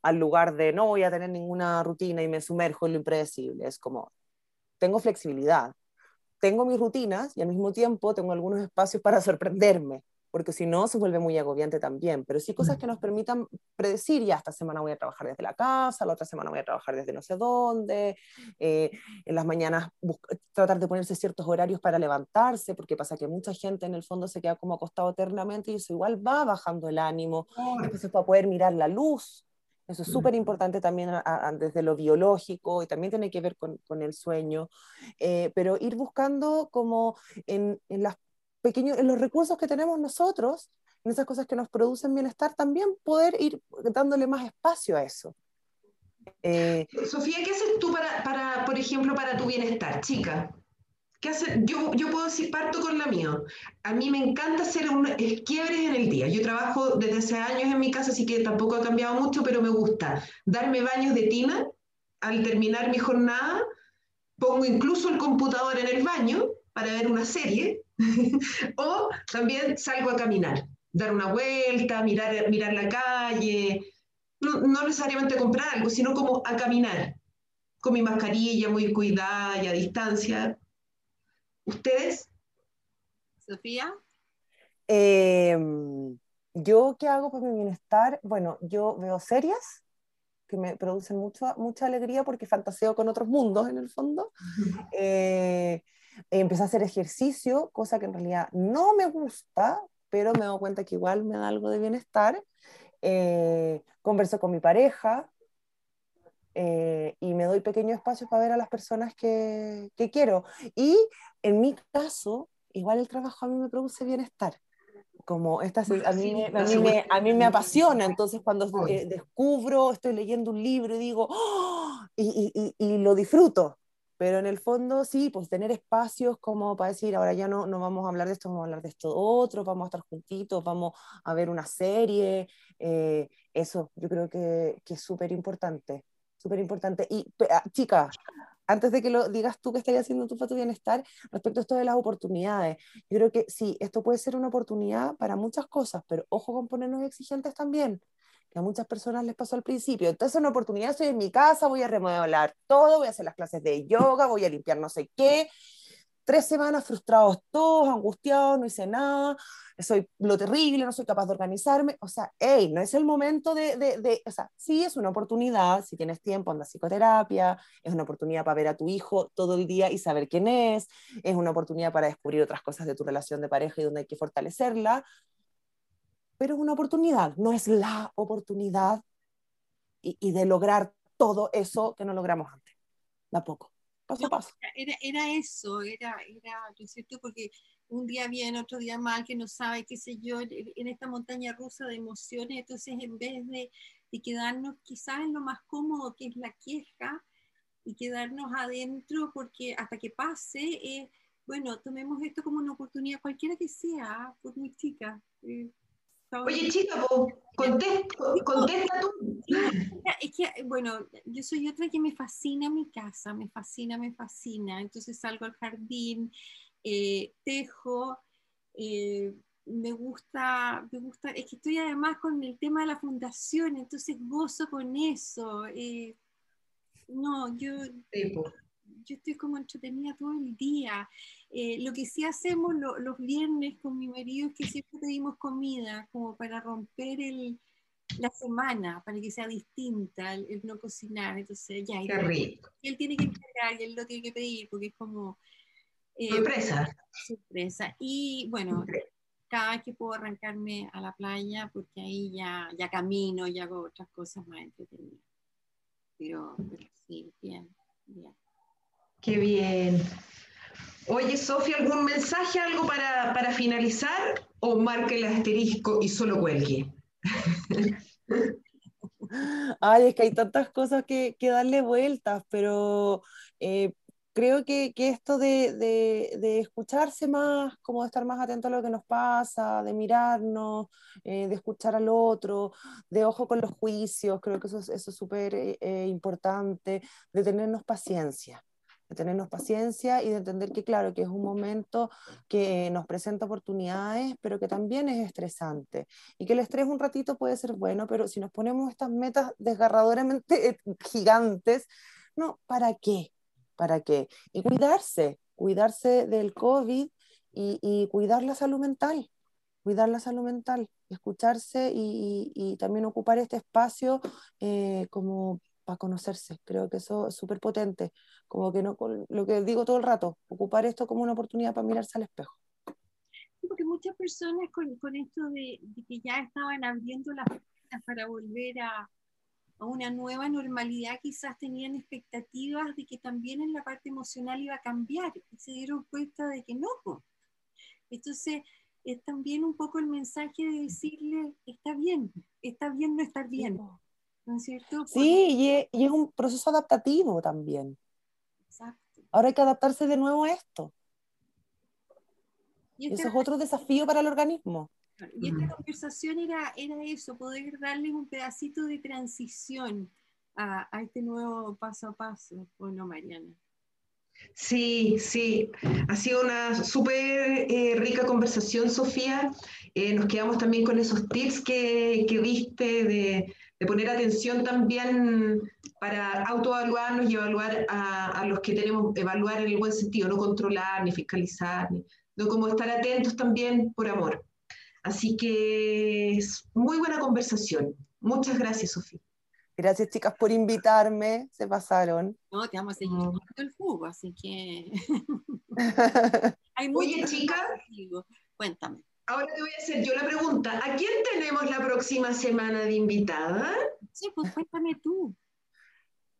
al lugar de no voy a tener ninguna rutina y me sumerjo en lo impredecible, es como tengo flexibilidad, tengo mis rutinas y al mismo tiempo tengo algunos espacios para sorprenderme, porque si no se vuelve muy agobiante también, pero sí cosas que nos permitan predecir, ya esta semana voy a trabajar desde la casa, la otra semana voy a trabajar desde no sé dónde, eh, en las mañanas tratar de ponerse ciertos horarios para levantarse, porque pasa que mucha gente en el fondo se queda como acostado eternamente y eso igual va bajando el ánimo, entonces para poder mirar la luz, eso es súper importante también desde lo biológico y también tiene que ver con, con el sueño, eh, pero ir buscando como en, en las pequeños, en los recursos que tenemos nosotros, en esas cosas que nos producen bienestar, también poder ir dándole más espacio a eso. Eh, Sofía, ¿qué haces tú para, para, por ejemplo, para tu bienestar, chica? ¿Qué hace? Yo, yo puedo decir, parto con la mía. A mí me encanta hacer un quiebres en el día. Yo trabajo desde hace años en mi casa, así que tampoco ha cambiado mucho, pero me gusta darme baños de tina al terminar mi jornada. Pongo incluso el computador en el baño para ver una serie o también salgo a caminar, dar una vuelta, mirar, mirar la calle, no, necesariamente comprar algo, sino como a caminar, con mi mascarilla muy cuidada y a distancia. ¿Ustedes? Sofía. Em, yo, ¿qué hago para mi bienestar? Bueno, yo veo series que me producen mucha, mucha alegría porque fantaseo con otros mundos en el fondo. Empecé a hacer ejercicio, cosa que en realidad no me gusta, pero me doy cuenta que igual me da algo de bienestar. Eh, converso con mi pareja eh, y me doy pequeños espacios para ver a las personas que, que quiero. Y en mi caso, igual el trabajo a mí me produce bienestar como esta, a, mí a, mí me, a mí me apasiona, entonces cuando eh, descubro, estoy leyendo un libro y digo, ¡Oh! y, y, y, lo disfruto, pero en el fondo sí, pues tener espacios como para decir, ahora ya no, no vamos a hablar de esto, vamos a hablar de esto otro, vamos a estar juntitos, vamos a ver una serie, eh, eso yo creo que, que es súper importante, súper importante. Y ah, chicas, antes de que lo digas tú que estarías haciendo tú para tu bienestar, respecto a esto de las oportunidades, yo creo que sí, esto puede ser una oportunidad para muchas cosas, pero ojo con ponernos exigentes también que a muchas personas les pasó al principio. Entonces, una oportunidad, estoy en mi casa, voy a remodelar todo, voy a hacer las clases de yoga, voy a limpiar no sé qué. Tres semanas frustrados todos, angustiados, no hice nada, soy lo terrible, no soy capaz de organizarme. O sea, hey, no es el momento de, de, de, o sea, sí es una oportunidad, si tienes tiempo, anda a psicoterapia, es una oportunidad para ver a tu hijo todo el día y saber quién es, es una oportunidad para descubrir otras cosas de tu relación de pareja y donde hay que fortalecerla, pero es una oportunidad, no es la oportunidad y, y de lograr todo eso que no logramos antes, tampoco paso a paso. Era, era eso, era, era, ¿no es cierto? Porque un día bien, otro día mal, que no sabe, qué sé yo, en esta montaña rusa de emociones, entonces en vez de, de quedarnos quizás en lo más cómodo que es la queja y quedarnos adentro porque hasta que pase, eh, bueno, tomemos esto como una oportunidad, cualquiera que sea, por muy chica. Eh, Oye, chica, contesta, contesta tú. Es que, bueno, yo soy otra que me fascina mi casa, me fascina, me fascina. Entonces salgo al jardín, eh, tejo, eh, me gusta, me gusta, es que estoy además con el tema de la fundación, entonces gozo con eso. Eh, no, yo yo estoy como entretenida todo el día. Eh, lo que sí hacemos los viernes con mi marido es que siempre pedimos comida, como para romper el, la semana, para que sea distinta, el, no cocinar. Entonces, ya, rico. él tiene que entregar y él lo tiene que pedir, porque es como... Eh, sorpresa. Sorpresa. Y bueno, cada vez que puedo arrancarme a la playa, porque ahí ya, ya camino y hago otras cosas más entretenidas. pero sí, bien, bien. Qué bien. Oye, Sofía, ¿algún mensaje, algo para, para finalizar? ¿O marque el asterisco y solo cuelgue? Ay, es que hay tantas cosas que, que darle vueltas, pero eh, creo que, que esto de, de, de, escucharse más, como de estar más atento a lo que nos pasa, de mirarnos, eh, de escuchar al otro, de ojo con los juicios, creo que eso es súper es eh, importante, de tenernos paciencia de tenernos paciencia y de entender que, claro, que es un momento que nos presenta oportunidades, pero que también es estresante. Y que el estrés un ratito puede ser bueno, pero si nos ponemos estas metas desgarradoramente eh, gigantes, no, ¿para qué? ¿Para qué? Y cuidarse, cuidarse del COVID y, y cuidar la salud mental, cuidar la salud mental, escucharse y, y, y también ocupar este espacio eh, como para conocerse. Creo que eso es súper potente. Como que no, lo que digo todo el rato, ocupar esto como una oportunidad para mirarse al espejo. Porque muchas personas con, con esto de, de, que ya estaban abriendo las puertas para volver a, a, una nueva normalidad, quizás tenían expectativas de que también en la parte emocional iba a cambiar y se dieron cuenta de que no. Entonces, es también un poco el mensaje de decirle, está bien, está bien no estar bien. ¿No es cierto? Sí, y es, y es, un proceso adaptativo también. Exacto. Ahora hay que adaptarse de nuevo a esto. Y este, eso es otro desafío para el organismo. Y esta conversación era, era eso, poder darle un pedacito de transición a, a este nuevo paso a paso, ¿o no, Mariana? Sí, sí, ha sido una súper eh, rica conversación, Sofía. Eh, nos quedamos también con esos tips que, que viste de, de poner atención también para autoevaluarnos y evaluar a, a, los que tenemos, evaluar en el buen sentido, no controlar ni fiscalizar, ni, no como estar atentos también por amor. Así que es muy buena conversación. Muchas gracias, Sofía. Gracias, chicas, por invitarme. Se pasaron. No, te vamos a seguir mm. el jugo, así que. Hay Oye, chicas. Cuéntame. Ahora te voy a hacer yo la pregunta. ¿A quién tenemos la próxima semana de invitada? Sí, pues cuéntame tú.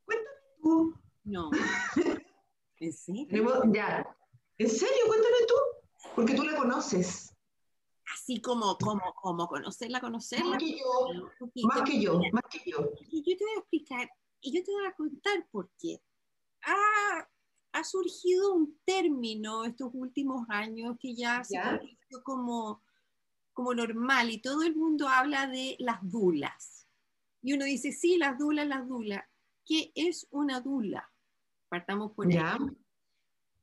Cuéntame tú. No. ¿En serio? Tenemos, ya. ¿En serio? Cuéntame tú. Porque tú la conoces. Así como, como, como conocerla, conocerla. Más que yo, más que yo, más que yo. Y yo te voy a explicar, y yo te voy a contar por qué. Ah, ha surgido un término estos últimos años que ya, se ha visto como, como normal y todo el mundo habla de las dulas. Y uno dice, sí, las dulas, las dulas. ¿Qué es una dula? Partamos por ahí.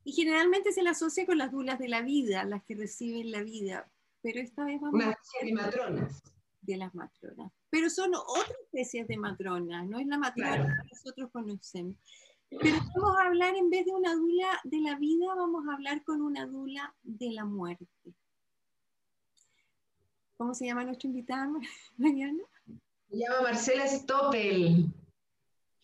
Y generalmente se la asocia con las dulas de la vida, las que reciben la vida. Pero esta vez vamos Una a de matronas. De las matronas. Pero son otras especies de matronas, no es la matrona claro. que nosotros conocemos. Pero vamos a hablar, en vez de una dula de la vida, vamos a hablar con una dula de la muerte. ¿Cómo se llama nuestra invitada, Mariana? Se llama Marcela Stoppel.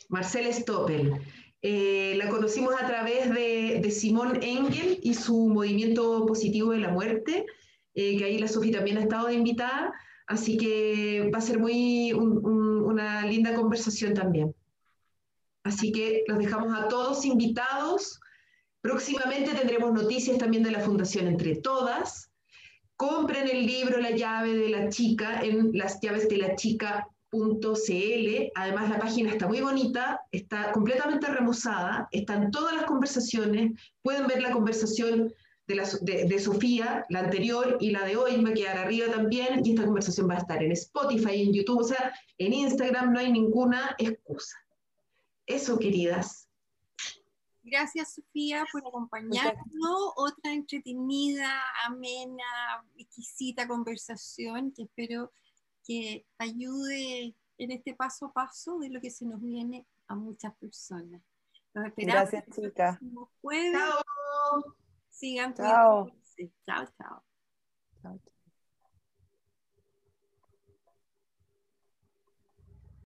Marcela Stoppel. Eh, la conocimos a través de, de, Simón Engel y su movimiento positivo de la muerte, eh, que ahí la Sofía también ha estado invitada. Así que va a ser muy una linda conversación también. Así que los dejamos a todos invitados. Próximamente tendremos noticias también de la Fundación Entre Todas. Compren el libro La llave de la chica en las llaves de la chica Además, la página está muy bonita, está completamente remozada, están todas las conversaciones, pueden ver la conversación de, de, Sofía, la anterior y la de hoy, va a quedar arriba también, y esta conversación va a estar en Spotify, en YouTube, o sea, en Instagram no hay ninguna excusa. Eso, queridas. Gracias, Sofía, por acompañarnos. Otra entretenida, amena, exquisita conversación que espero que ayude en este paso a paso de lo que se nos viene a muchas personas. Gracias, chicas. Chao. Sigan chao. Chao, chao. chao.